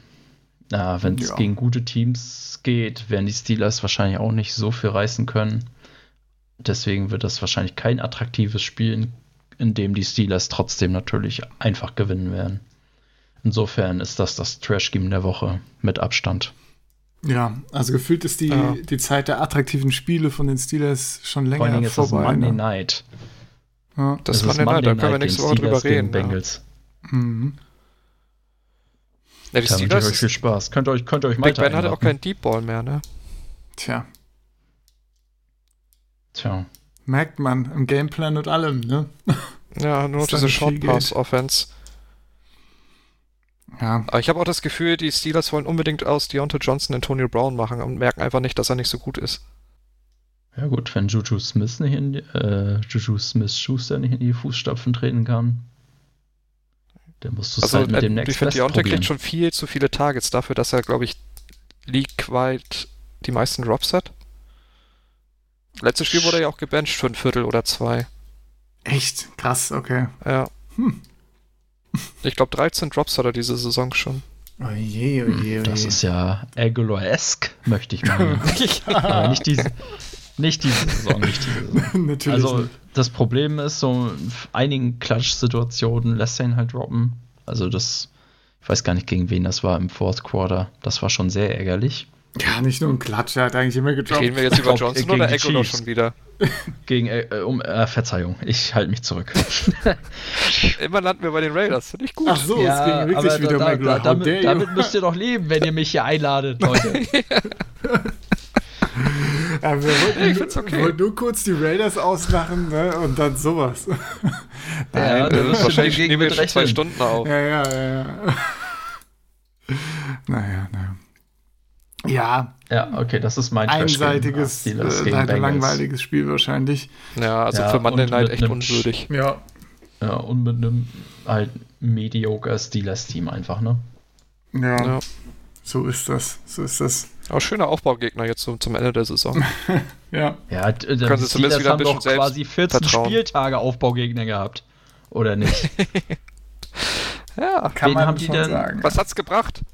ja, wenn es Ja. gegen gute Teams geht, werden die Steelers wahrscheinlich auch nicht so viel reißen können. Deswegen wird das wahrscheinlich kein attraktives Spiel in dem die Steelers trotzdem natürlich einfach gewinnen werden. Insofern ist das das Trash-Game der Woche mit Abstand. Ja, also gefühlt ist die, Ja. die Zeit der attraktiven Spiele von den Steelers schon Vor länger Dingen ist das vorbei. Monday ne? Night. Ja. Das Es ist Monday Night, da können wir nächste Woche drüber reden. Ja. Bengals. Mhm. Ja, die Da wünsche ich euch viel Spaß. Könnt ihr euch, könnt ihr euch Big Malta Ben hatte auch einladen. keinen Deep Ball mehr, ne? Tja, Tja. merkt man im Gameplan und allem, ne? Ja, nur noch diese Short Pass Offense. Ja, Aber ich habe auch das Gefühl, die Steelers wollen unbedingt aus Deontay Johnson Antonio Brown machen und merken einfach nicht, dass er nicht so gut ist. Ja gut, wenn Juju Smith nicht in die, äh, Juju Smith Schuster nicht in die Fußstapfen treten kann, dann musst du es Also halt mit dem äh, Next ich finde, Deontay kriegt schon viel zu viele Targets dafür, dass er, glaube ich, league-weit die meisten Drops hat. Letztes Spiel wurde er ja auch gebencht für ein Viertel oder zwei. echt krass, okay. Ja. Hm. Ich glaube, 13 Drops hat er diese Saison schon. Oh je, oh je, oh Das ist ja Aguilar-esque, möchte ich mal. Aber nicht diese, nicht diese Saison, nicht diese Saison. Natürlich Also nicht. das Problem ist, so in einigen Klatsch-Situationen lässt er ihn halt droppen. Also das, ich weiß gar nicht, gegen wen das war im Fourth Quarter. Das war schon sehr ärgerlich. Ja, nicht nur ein Klatsch, er hat eigentlich immer gedroppt. Reden wir jetzt über Johnson gegen oder die Eckler Chiefs. schon wieder? Gegen, äh, äh, um, äh, Verzeihung, ich halte mich zurück. Immer landen wir bei den Raiders. Finde ich gut. Ach so, es ging wirklich wieder um Aguilar. How dare damit, damit müsst ihr doch leben, wenn ihr mich hier einladet, Leute. Ja, wir wollten, Ich find's okay. wollten nur kurz die Raiders auslachen ne? und dann sowas. Ja, Nein, da äh, wirst du Wahrscheinlich nehmen wir jetzt schon zwei. Stunden auf. ja, ja, ja, ja. naja, naja. Ja, Ja, okay, das ist mein einseitiges, äh, langweiliges Spiel wahrscheinlich. Ja, also Ja, für Monday Night echt unwürdig. Ja. Ja, und mit einem halt mediocre Steelers-Team einfach, ne? Ja, Ja. so ist das. So ist das. Aber schöner Aufbaugegner jetzt zum, zum Ende der Saison. Ja. Ja, äh, die Können sie zumindest wieder ein haben doch bisschen quasi 14 Selbstvertrauen. Spieltage Aufbaugegner gehabt. Oder nicht? Ja. Kann Wen man haben die denn- sagen. Was hat's gebracht?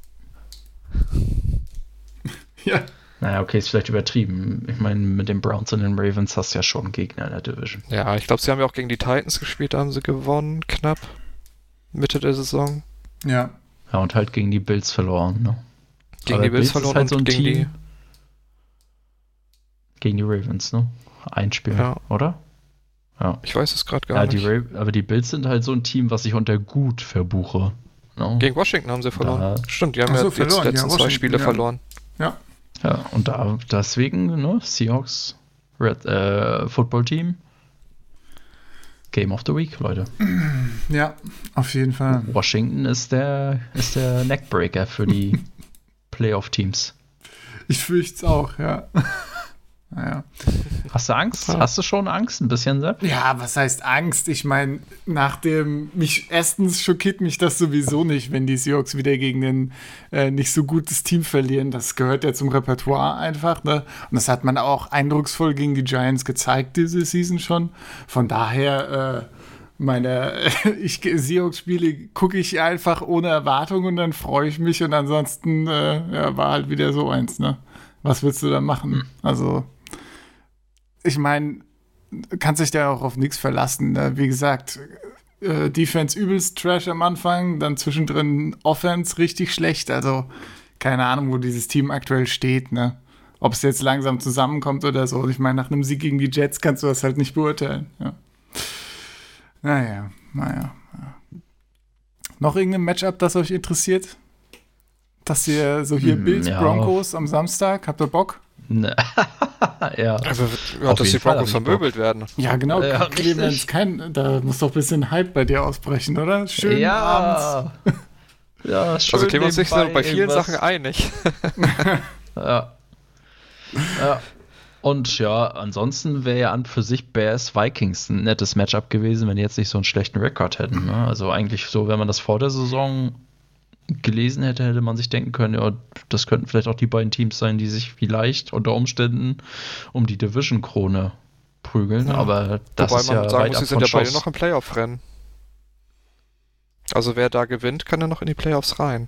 Ja. naja, okay, ist vielleicht übertrieben. Ich meine, mit den Browns und den Ravens hast du ja schon Gegner in der Division. Ja, ich glaube, sie haben ja auch gegen die Titans gespielt, da haben sie gewonnen, knapp. Mitte der Saison. Ja. Ja, und halt gegen die Bills verloren, ne? Gegen Aber die Bills ist verloren halt so ein gegen Team. Gegen die Ravens, ne? Ein Spiel, Ja. oder? Ja. die. Ich weiß es gerade gar Ja, nicht. die aber die Bills sind halt so ein Team, was ich unter gut verbuche. Ne? Gegen Washington haben sie verloren. Da- Stimmt, die haben so, ja jetzt die verloren, ja, letzten zwei Washington, Spiele ja. verloren. Ja, und da deswegen, ne, Seahawks Red, äh, Football Team. Game of the Week, Leute. Ja, auf jeden Fall. Washington ist der, ist der Neckbreaker für die Playoff-Teams. Ich fürchte es auch, ja. naja. Hast du Angst? Hast du schon Angst? Ein bisschen, Sepp? Ja, was heißt Angst? Ich meine, nach dem, mich, erstens schockiert mich das sowieso nicht, wenn die Seahawks wieder gegen ein äh, nicht so gutes Team verlieren. Das gehört ja zum Repertoire einfach, ne? Und das hat man auch eindrucksvoll gegen die Giants gezeigt diese Season schon. Von daher, äh, meine ich, Seahawks-Spiele gucke ich einfach ohne Erwartung und dann freue ich mich und ansonsten äh, ja, war halt wieder so eins, ne? Was willst du da machen? Also, ich meine, kannst dich da auch auf nichts verlassen. Ne? Wie gesagt, äh, Defense übelst Trash am Anfang, dann zwischendrin Offense richtig schlecht. Also keine Ahnung, wo dieses Team aktuell steht. Ne? Ob es jetzt langsam zusammenkommt oder so. Ich meine, nach einem Sieg gegen die Jets kannst du das halt nicht beurteilen. Ja. Naja, naja. Ja. Noch irgendein Matchup, das euch interessiert? Dass ihr so hier Hm, Bills, ja. Broncos am Samstag, habt ihr Bock? Ne. ja. Also, ja, dass die Broncos vermöbelt werden. Ja, genau. Ja, Clemens, kein, da muss doch ein bisschen Hype bei dir ausbrechen, oder? Schön abends. ja. Ja, schön Also Clemens und ich sind nebenbei bei vielen irgendwas- Sachen einig. Ja. ja. Und ja, ansonsten wäre ja an für sich Bears Vikings ein nettes Matchup gewesen, wenn die jetzt nicht so einen schlechten Rekord hätten. Ne? Also eigentlich so, wenn man das vor der Saison gelesen hätte, hätte man sich denken können, ja, das könnten vielleicht auch die beiden Teams sein, die sich vielleicht unter Umständen um die Division-Krone prügeln. Ja. Aber das Wobei ist man ja sagen muss, sie sind ja beide Schuss. noch im Playoff-Rennen. Also wer da gewinnt, kann ja noch in die Playoffs rein.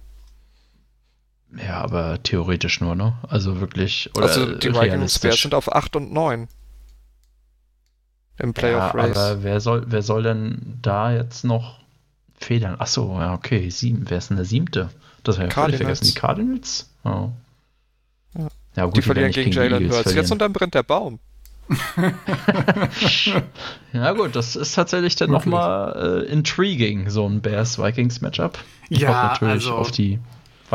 Ja, aber theoretisch nur, ne? Also wirklich. Oder also die Vikings Bears realistisch. sind auf 8 und 9. im Ja, Playoff-Race. aber wer soll, wer soll denn da jetzt noch federn? Achso, ja, okay. Sieben. Wer ist denn der siebte? Das habe ich ja vergessen. Die Cardinals? Oh. Ja. Ja, gut, die verlieren gegen Jalen Hurts. Jetzt und dann brennt der Baum. Ja, gut, das ist tatsächlich dann nochmal äh, intriguing, so ein Bears-Vikings-Matchup. Ich Ja, hoffe natürlich also- auf die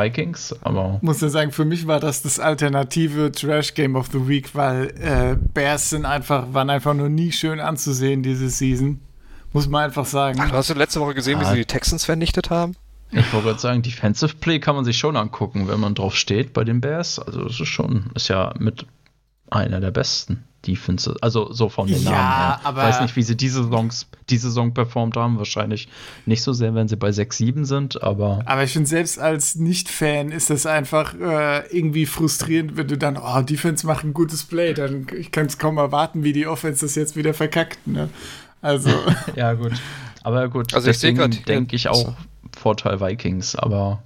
Vikings, aber muss ja sagen, für mich war das das alternative Trash Game of the Week, weil äh, Bears sind einfach, waren einfach nur nie schön anzusehen diese Season. Muss man einfach sagen. Ach, hast du letzte Woche gesehen, wie Ah. sie die Texans vernichtet haben? ich wollte gerade sagen, Defensive Play kann man sich schon angucken, wenn man drauf steht bei den Bears. Also, das ist schon, ist ja mit einer der besten Defenses, also so von den Ja, Namen her. aber- weiß nicht, wie sie diese, Saisons, diese Saison performt haben. Wahrscheinlich nicht so sehr, wenn sie bei 6-7 sind, aber Aber ich finde, selbst als Nicht-Fan ist das einfach äh, irgendwie frustrierend, wenn du dann, oh, Defense macht ein gutes Play, dann ich kann es kaum erwarten, wie die Offense das jetzt wieder verkackt. Ne? Also, ja, gut. Aber gut, Also deswegen denke ich auch Vorteil Vikings, aber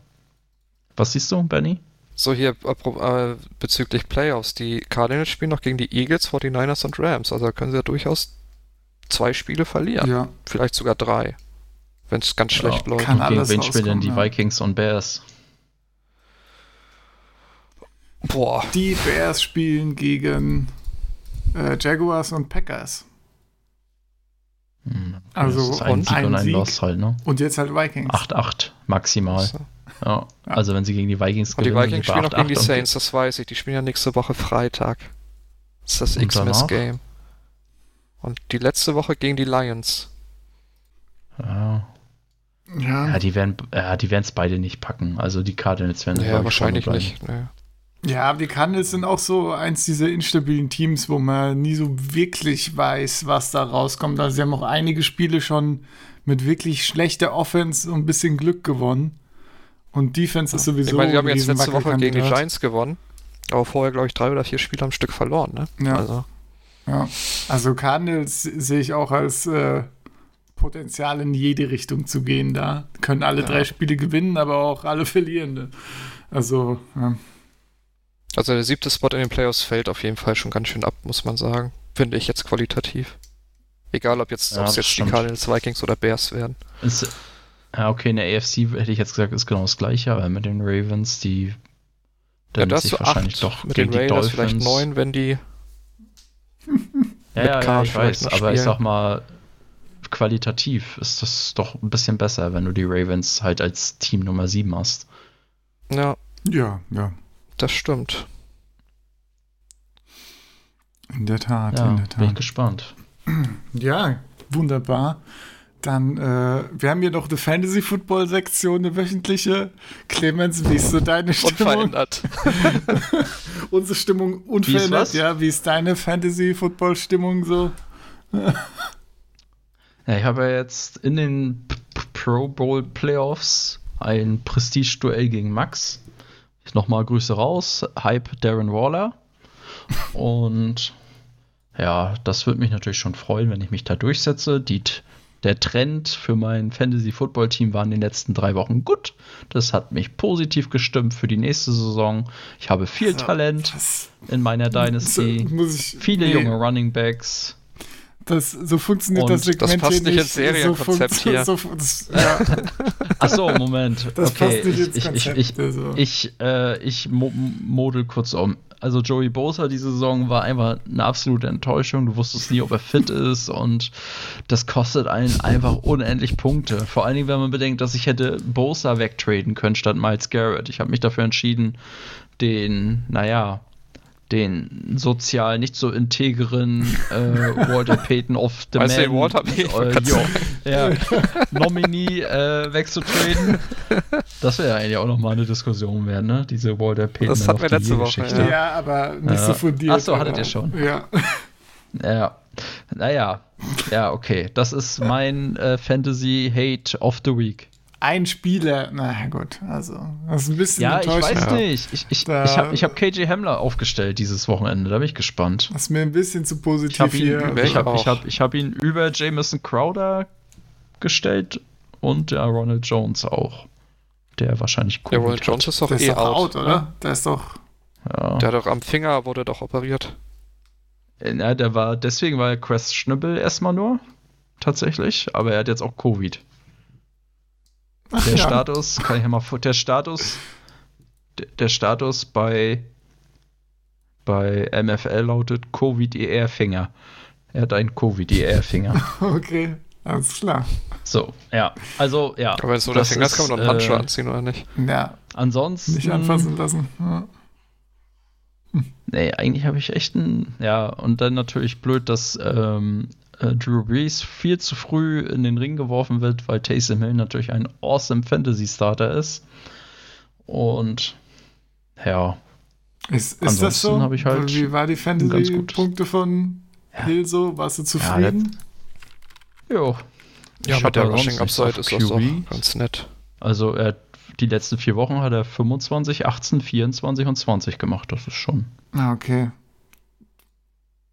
was siehst du, Benny? So hier äh, bezüglich Playoffs. Die Cardinals spielen noch gegen die Eagles, 49ers und Rams. Also da können sie ja durchaus zwei Spiele verlieren. ja. Vielleicht sogar drei. Wenn es ganz schlecht Ja, läuft. kann Und gegen wen spielen denn die. Vikings und Bears? Boah. Die Bears spielen gegen äh, Jaguars und Packers. Hm, Also, ein und Sieg und ein Sieg. Loss halt, ne? Und jetzt halt Vikings. 8-8 maximal. So. Ja. Also wenn sie gegen die Vikings Und die gewinnen, Vikings spielen auch gegen die 8-8 und- Saints, das weiß ich. Die spielen ja nächste Woche Freitag. Das ist das? X-Mess-Game. Und die letzte Woche gegen die Lions. Ja. Ja. Ja, die werden ja, die werden es beide nicht packen. Also die Cardinals werden Ja, wahrscheinlich nicht. Nee. Ja, aber die Cardinals sind auch so eins dieser instabilen Teams, wo man nie so wirklich weiß, was da rauskommt. Also sie haben auch einige Spiele schon mit wirklich schlechter Offense und ein bisschen Glück gewonnen. Und Defense ist sowieso Ich meine, die haben jetzt letzte Woche gegen die. Giants gewonnen. Aber vorher, glaube ich, drei oder vier Spiele am Stück verloren, ne? Ja. Also, Ja. Also Cardinals sehe ich auch als äh, Potenzial in jede Richtung zu gehen da. Können alle Ja. drei Spiele gewinnen, aber auch alle verlieren. ne? Also, ja. also der siebte Spot in den Playoffs fällt auf jeden Fall schon ganz schön ab, muss man sagen. Finde ich jetzt qualitativ. Egal, ob jetzt, Ja, ob es jetzt stimmt. die Cardinals, Vikings oder Bears werden. Ist, ja, okay, in der AFC hätte ich jetzt gesagt, ist genau das gleiche, aber mit den Ravens, die Ja, dann da hast sich wahrscheinlich acht. doch Mit gegen den die Raiders Dolphins. vielleicht neun, wenn die Ja, ja, ja, ich weiß, aber ich sag mal, qualitativ ist das doch ein bisschen besser, wenn du die Ravens halt als Team Nummer 7 hast. Ja, ja, ja, das stimmt. in der Tat, Ja, in der bin ich Tat. gespannt. Ja, wunderbar. Dann, äh, wir haben hier noch eine Fantasy-Football-Sektion, eine wöchentliche. Clemens, wie ist so deine Stimmung? Unverändert. Unsere Stimmung Wie ist unverändert, was? ja. Wie ist deine Fantasy-Football-Stimmung so? Ja, ich habe ja jetzt in den Pro Bowl Playoffs ein Prestige-Duell gegen Max. Nochmal Grüße raus. Hype Darren Waller. Und ja, das würde mich natürlich schon freuen, wenn ich mich da durchsetze. Die, der Trend für mein Fantasy-Football-Team war in den letzten drei Wochen gut. Das hat mich positiv gestimmt für die nächste Saison. Ich habe viel Also, Talent Das, in meiner Dynasty. muss ich, Viele nee, junge Running Backs. Das, so funktioniert Und das das Segment passt hier nicht ins Serienkonzept so hier. So, das, ja, Ach so, Moment. das okay, passt nicht ich, ins ich, Konzept. ich, ich, also. Ich, äh, ich mo model kurz um. Also Joey Bosa diese Saison war einfach eine absolute Enttäuschung. Du wusstest nie, ob er fit ist und das kostet einen einfach unendlich Punkte. Vor allen Dingen, wenn man bedenkt, dass ich hätte Bosa wegtraden können statt Miles Garrett. Ich habe mich dafür entschieden, den, naja, den sozial nicht so integren äh, Walter Payton of the Weißt du, Man Walter Payton? Äh, ja, Nominee äh, wegzutraden. Das wäre eigentlich auch nochmal eine Diskussion werden, ne? Diese Walter Payton Das hatten wir letzte Woche, Geschichte. ja. ja. aber nicht Ja. so fundiert. Ach so, hattet ihr schon. Ja. Ja. Naja. Ja, okay. Das ist mein äh, Fantasy Hate of the Week. Ein Spieler, na gut, also, das ist ein bisschen Ja, ich enttäuschend. weiß nicht. Ich, ich, Da- ich habe ich hab KJ Hamler aufgestellt dieses Wochenende. Da bin ich gespannt. Das ist mir ein bisschen zu Ich positiv habe ihn, hier. Welcher ich hab, ich auch? hab, ich hab ihn über Jamison Crowder gestellt und der Ronald Jones auch. Der wahrscheinlich Der Covid Ronald Jones ist doch Der ist eh doch out, out, oder? ne? Der ist doch. hat. Ja. Der hat doch am Finger wurde doch operiert. Ja, der war, deswegen war er questionable erstmal nur. Tatsächlich. Aber er hat jetzt auch Covid. Ach Der ja. Status, kann ich ja mal vor, der Status, der, der Status bei, bei MFL lautet Covid-ER-Finger. Er hat einen Covid-ER-Finger. Okay, alles klar. so, ja. Also, ja. Aber nur der das Finger ist, kann man doch einen Handschuh äh, anziehen, oder nicht? Ja, Ansonsten. nicht anfassen lassen. Ja. Nee, eigentlich habe ich echt ein. Ja, und dann natürlich blöd, dass ähm, äh, Drew Brees viel zu früh in den Ring geworfen wird, weil Taysom Hill natürlich ein awesome Fantasy-Starter ist. Und ja, Ist, ist das Ansonsten so? ich halt Wie war die Fantasy-Punkte von Hill so? Warst du zufrieden? jo. Ja, Ich mit hab der ja Rushing Upside ist das doch ganz nett. Also er hat die letzten vier Wochen hat er 25, 18, 24 und 20 gemacht. Das ist schon. Ah, okay.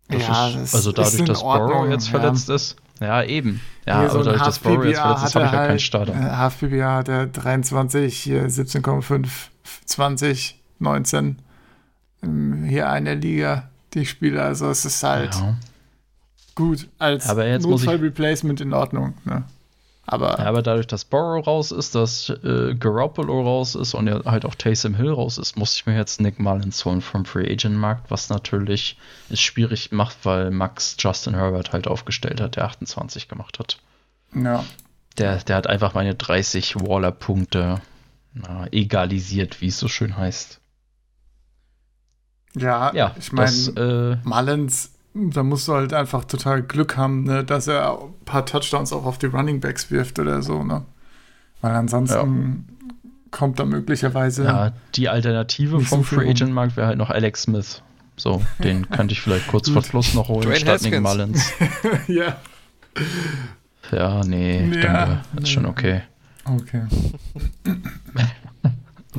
Das ja, ist, das also dadurch, dass Ordnung, jetzt ja. verletzt ist. Ja, eben. Ja, Hier aber dadurch, dass Burrow jetzt verletzt ist, habe ich ja keinen halt, Starter. äh, Half-PPA hat er 23, hier 17,5, 20, 19. Ähm, Hier eine Liga, die ich spiele. Also es ist halt ja. gut als Aber jetzt muss ich- Notfall-Replacement in Ordnung. Ne? Aber Ja, aber dadurch, dass Burrow raus ist, dass äh, Garoppolo raus ist und ja halt auch Taysom Hill raus ist, musste ich mir jetzt Nick Mullins holen vom Free Agent Markt, was natürlich es schwierig macht, weil Max Justin Herbert halt aufgestellt hat, der 28 gemacht hat. ja. Der, der hat einfach meine 30 Waller-Punkte egalisiert, wie es so schön heißt. Ja, Ja, ich meine, äh, Mullins, da musst du halt einfach total Glück haben, ne, dass er ein paar Touchdowns auch auf die Running Backs wirft oder so, ne? Weil ansonsten kommt da möglicherweise. ja, die Alternative so vom Free. Agent Markt wäre halt noch Alex Smith. So, den könnte ich vielleicht kurz vor Schluss noch holen, Dwayne statt Nick. Mullins. ja. Ja, nee, Ja. danke. Ist schon okay. Okay.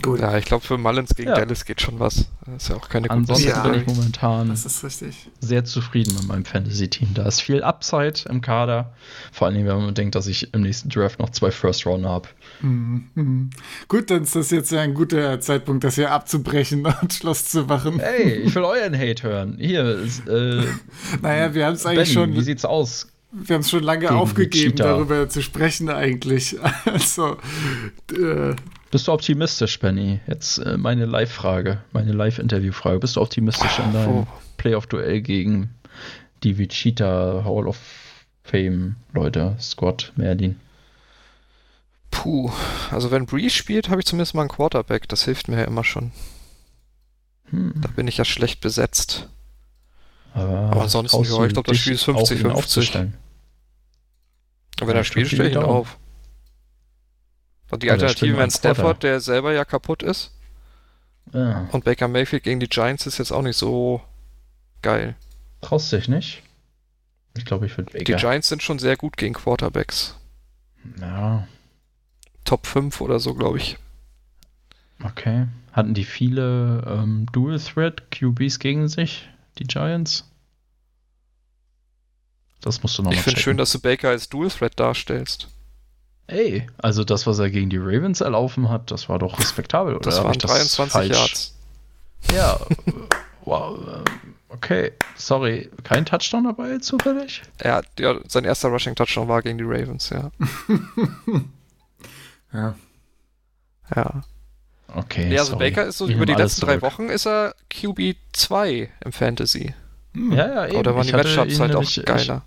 Gut. Ja, ich glaube, für Mullins gegen Ja. Dallas geht schon was. Das ist ja auch keine gute Ansonsten Ja. bin ich momentan Das ist richtig. sehr zufrieden mit meinem Fantasy-Team. Da ist viel Upside im Kader. Vor allem, wenn man denkt, dass ich im nächsten Draft noch zwei First-Rounder habe. Mhm. Mhm. Gut, dann ist das jetzt ja ein guter Zeitpunkt, das hier abzubrechen und Schluss zu machen. Hey, ich will euren Hate hören. Hier, ist, äh, Naja, wir haben es eigentlich schon, wie sieht's aus? wir haben es schon lange aufgegeben, darüber zu sprechen eigentlich. Also, äh, Bist du optimistisch, Benny? Jetzt äh, meine Live-Frage, meine Live-Interview-Frage. Bist du optimistisch in deinem Oh. Playoff-Duell gegen die Vichita Hall of Fame-Leute, Scott, Merlin? Puh. Also wenn Breeze spielt, habe ich zumindest mal einen Quarterback. Das hilft mir ja immer schon. Hm. Da bin ich ja schlecht besetzt. Aber, Aber ansonsten, ja, ich glaub, das Spiel ist auch, ihn 50-50. aufzustellen? Und wenn er spielt, stelle ich ihn auf. Und die Aber der Alternative wäre. Stafford, der selber ja kaputt ist. Ja. Und Baker Mayfield gegen die Giants ist jetzt auch nicht so geil. Traust dich nicht? Ich glaube, ich würde Die Baker. Giants sind schon sehr gut gegen Quarterbacks. Ja, Top 5 oder so, glaube ich. okay. Hatten die viele ähm, Dual-Threat QBs gegen sich, die Giants? Das musst du nochmal Ich finde schön, dass du Baker als Dual Threat darstellst. Ey, also das, was er gegen die Ravens erlaufen hat, das war doch respektabel, oder? Das waren ich 23 falsch? Yards. Ja, äh, wow. äh, Okay, sorry. Kein Touchdown dabei zufällig? Hat, ja, sein erster Rushing Touchdown war gegen die Ravens, ja. ja. Ja. Okay. Nee, also sorry. Baker ist so, Ich über die letzten drei. Wochen ist er QB 2 im Fantasy. Ja, ja, eben. Oder waren die Ich hatte Matchups halt auch nämlich- geiler?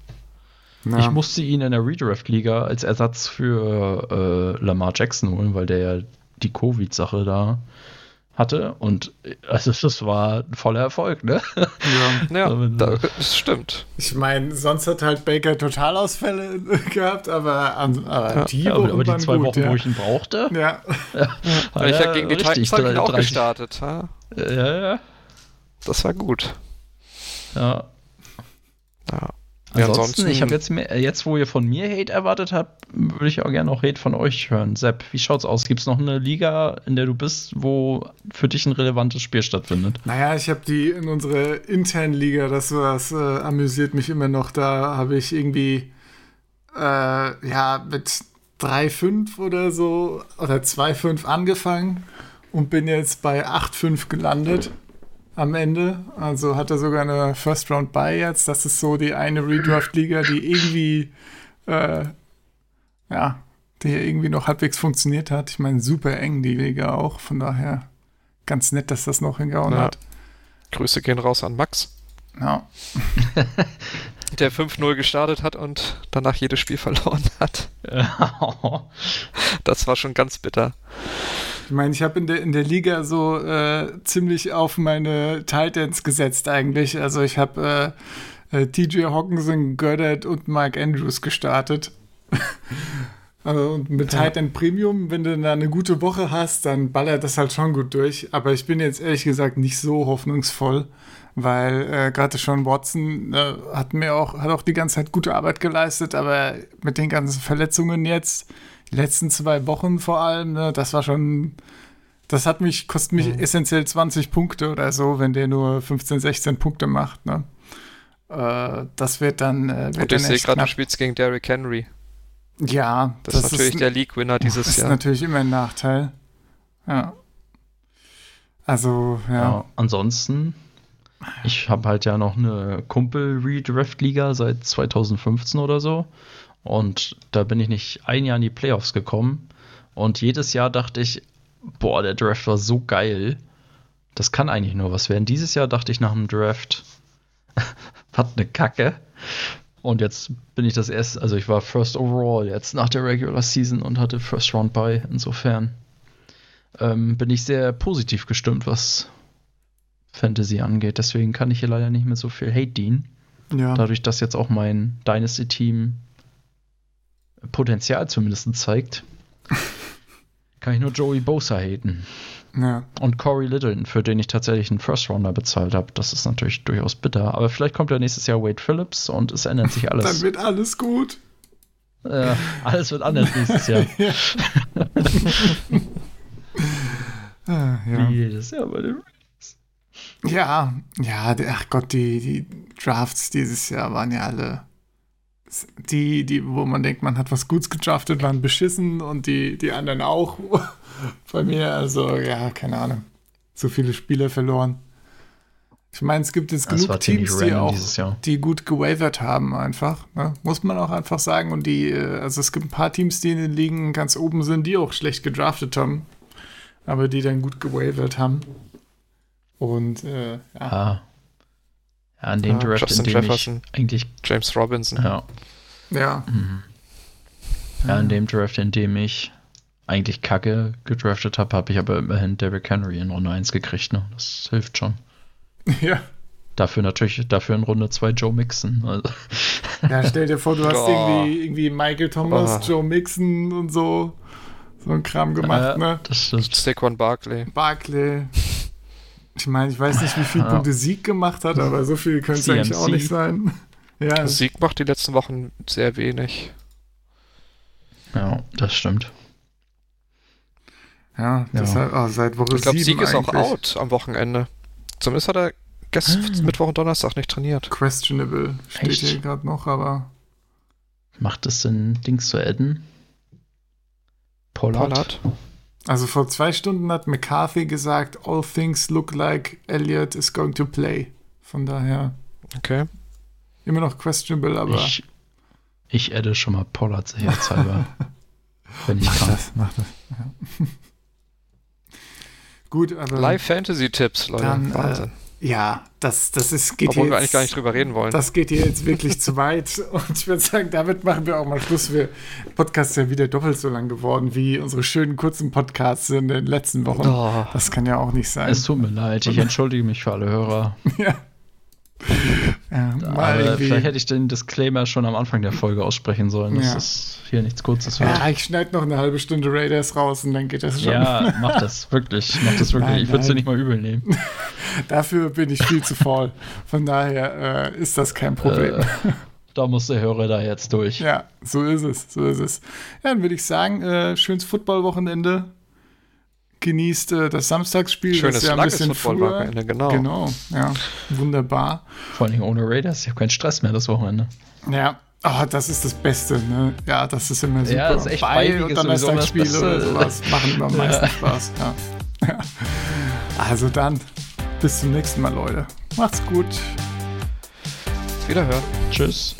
Na, Ich, ich musste ihn in der Redraft-Liga als Ersatz für äh, Lamar Jackson holen, weil der ja die Covid-Sache da hatte. Und also das war ein voller Erfolg, ne? ja. Ja, das stimmt. Ich meine, sonst hat halt Baker Totalausfälle gehabt, aber, an- aber Ja, die Ja, aber, aber die zwei gut, Wochen, ja. wo ich ihn brauchte, ja. hat ich er habe gegen die richtig Titans ich auch 30 gestartet. Ha? Ja, ja. Das war gut. ja. Ja. Ansonsten, Ja, ansonsten- ich habe jetzt mehr, jetzt, wo ihr von mir Hate erwartet habt, würde ich auch gerne noch Hate von euch hören. Sepp, wie schaut's aus? Gibt es noch eine Liga, in der du bist, wo für dich ein relevantes Spiel stattfindet? Naja, ich habe die in unserer internen Liga, das was äh, amüsiert mich immer noch. Da habe ich irgendwie äh, ja mit 3-5 oder so oder 2-5 angefangen und bin jetzt bei 8-5 gelandet. Am Ende. Also hat er sogar eine First Round bei jetzt. Das ist so die eine Redraft-Liga, die irgendwie, äh, ja, die irgendwie noch halbwegs funktioniert hat. Ich meine, super eng die Liga auch. Von daher ganz nett, dass das noch hingehauen Ja. hat. Grüße gehen raus an Max, Ja. der 5-0 gestartet hat und danach jedes Spiel verloren hat. Das war schon ganz bitter. Ich meine, ich habe in der, in der Liga so äh, ziemlich auf meine Titans gesetzt eigentlich. Also ich habe äh, äh, TJ Hawkinson, Goddard und Mike Andrews gestartet. Also, und mit Titan Premium, wenn du da eine gute Woche hast, dann ballert das halt schon gut durch. Aber ich bin jetzt ehrlich gesagt nicht so hoffnungsvoll, weil äh, gerade schon Watson äh, hat mir auch, hat auch die ganze Zeit gute Arbeit geleistet, aber mit den ganzen Verletzungen jetzt, letzten zwei Wochen vor allem, ne, das war schon, das hat mich, kostet mich essentiell 20 Punkte oder so, wenn der nur 15, 16 Punkte macht, ne. Äh, das wird dann, äh, wird Und ich sehe gerade, du spielst gegen Derrick Henry. Ja, Das, ist natürlich der League-Winner dieses das ist Jahr. natürlich immer ein Nachteil. Ja. Also, ja. Ja, ansonsten, ich habe halt ja noch eine Kumpel-Redraft-Liga seit 2015 oder so. Und da bin ich nicht ein Jahr in die Playoffs gekommen. Und jedes Jahr dachte ich, boah, der Draft war so geil. Das kann eigentlich nur was werden. Dieses Jahr dachte ich nach dem Draft, hat eine Kacke. Und jetzt bin ich das erste, also ich war First Overall jetzt nach der Regular Season und hatte First Round bei. Insofern ähm, bin ich sehr positiv gestimmt, was Fantasy angeht. Deswegen kann ich hier leider nicht mehr so viel Hate dienen. ja. Dadurch, dass jetzt auch mein Dynasty-Team Potenzial zumindest zeigt, kann ich nur Joey Bosa haten. ja. Und Corey Littleton, für den ich tatsächlich einen First-Rounder bezahlt habe. Das ist natürlich durchaus bitter. Aber vielleicht kommt ja nächstes Jahr Wade Phillips und es ändert sich Dann alles. wird alles gut. äh, alles wird anders nächstes Jahr. Ah, ja. Wie jedes Jahr bei den Ja, ja, der- ach Gott, die, die Drafts dieses Jahr waren ja alle. Die, die, wo man denkt, man hat was Gutes gedraftet, waren beschissen und die, die anderen auch. Bei mir, also, ja, keine Ahnung. So viele Spieler verloren. Ich meine, es gibt jetzt Das genug Teams, die auch, die gut gewavert haben, einfach. Ne? Muss man auch einfach sagen. Und die, äh, also es gibt ein paar Teams, die in den Ligen ganz oben sind, die auch schlecht gedraftet haben, aber die dann gut gewavert haben. Und äh, ja. Ah. Ja, an dem Ja, Draft, in Justin dem Jefferson. ich eigentlich, James Robinson. ja, Ja, ja, in dem Draft, in dem ich eigentlich Kacke gedraftet habe, habe ich aber immerhin Derrick Henry in Runde 1 gekriegt. Ne? Das hilft schon. ja. Dafür natürlich, dafür in Runde 2 Joe Mixon. Also, Ja, stell dir vor, du hast Oh. irgendwie, irgendwie Michael Thomas, Oh. Joe Mixon und so. So ein Kram gemacht, äh, ne? das, das, Saquon Barkley. Barkley. Ich meine, ich weiß nicht, wie viele Ja. Punkte Sieg gemacht hat, aber so viel könnte es eigentlich auch nicht sein. Ja, Sieg macht die letzten Wochen sehr wenig. ja, das stimmt. ja, deshalb, oh, seit Woche Ich glaube, 7 Sieg ist auch out am Wochenende. Zumindest hat er gestern Mittwoch und Donnerstag nicht trainiert. Questionable steht Echt? hier gerade noch, aber Macht es Sinn, Dings zu adden? Pollard? Pollard. Also vor zwei Stunden hat McCarthy gesagt, all things look like Elliott is going to play. Von daher Okay. immer noch questionable, aber Ich, ich adde schon mal Pollard sicherheitshalber. wenn ich mach kann. das, mach das. Ja. Gut, aber Live-Fantasy-Tipps, Leute. Dann, Wahnsinn. äh, ja, das, das ist, geht Obwohl hier wir jetzt, eigentlich gar nicht drüber reden wollen. Das geht hier jetzt wirklich zu weit. Und ich würde sagen, damit machen wir auch mal Schluss. Wir Podcast ist ja wieder doppelt so lang geworden wie unsere schönen kurzen Podcasts in den letzten Wochen. Oh. Das kann ja auch nicht sein. Es tut mir leid, ich entschuldige mich für alle Hörer. ja. Ja, Aber vielleicht hätte ich den Disclaimer schon am Anfang der Folge aussprechen sollen, dass Ja. es hier nichts Kurzes wird. ja, ich schneide noch eine halbe Stunde Raiders raus und dann geht das schon. Ja, mach das wirklich. Mach das wirklich. Nein, ich würde es dir nicht mal übel nehmen. Dafür bin ich viel zu faul. Von daher äh, ist das kein Problem. Äh, da muss der Hörer da jetzt durch. Ja, so ist es, so ist es. Ja, dann würde ich sagen, äh, schönes Footballwochenende. Genießt äh, das Samstagsspiel. Schönes das ist ja ein bisschen früher. Genau. Genau, ja, wunderbar. Vor allem ohne Raiders. Ich habe keinen Stress mehr das Wochenende. Ja, oh, das ist das Beste, ne? Ja, das ist immer super. Ja, ist echt Bei- und ist sowieso Donnerstagsspiel das oder Beste. sowas machen immer am meisten Spaß. Ja. Ja. Also dann, bis zum nächsten Mal, Leute. Macht's gut. Wiederhören. Tschüss.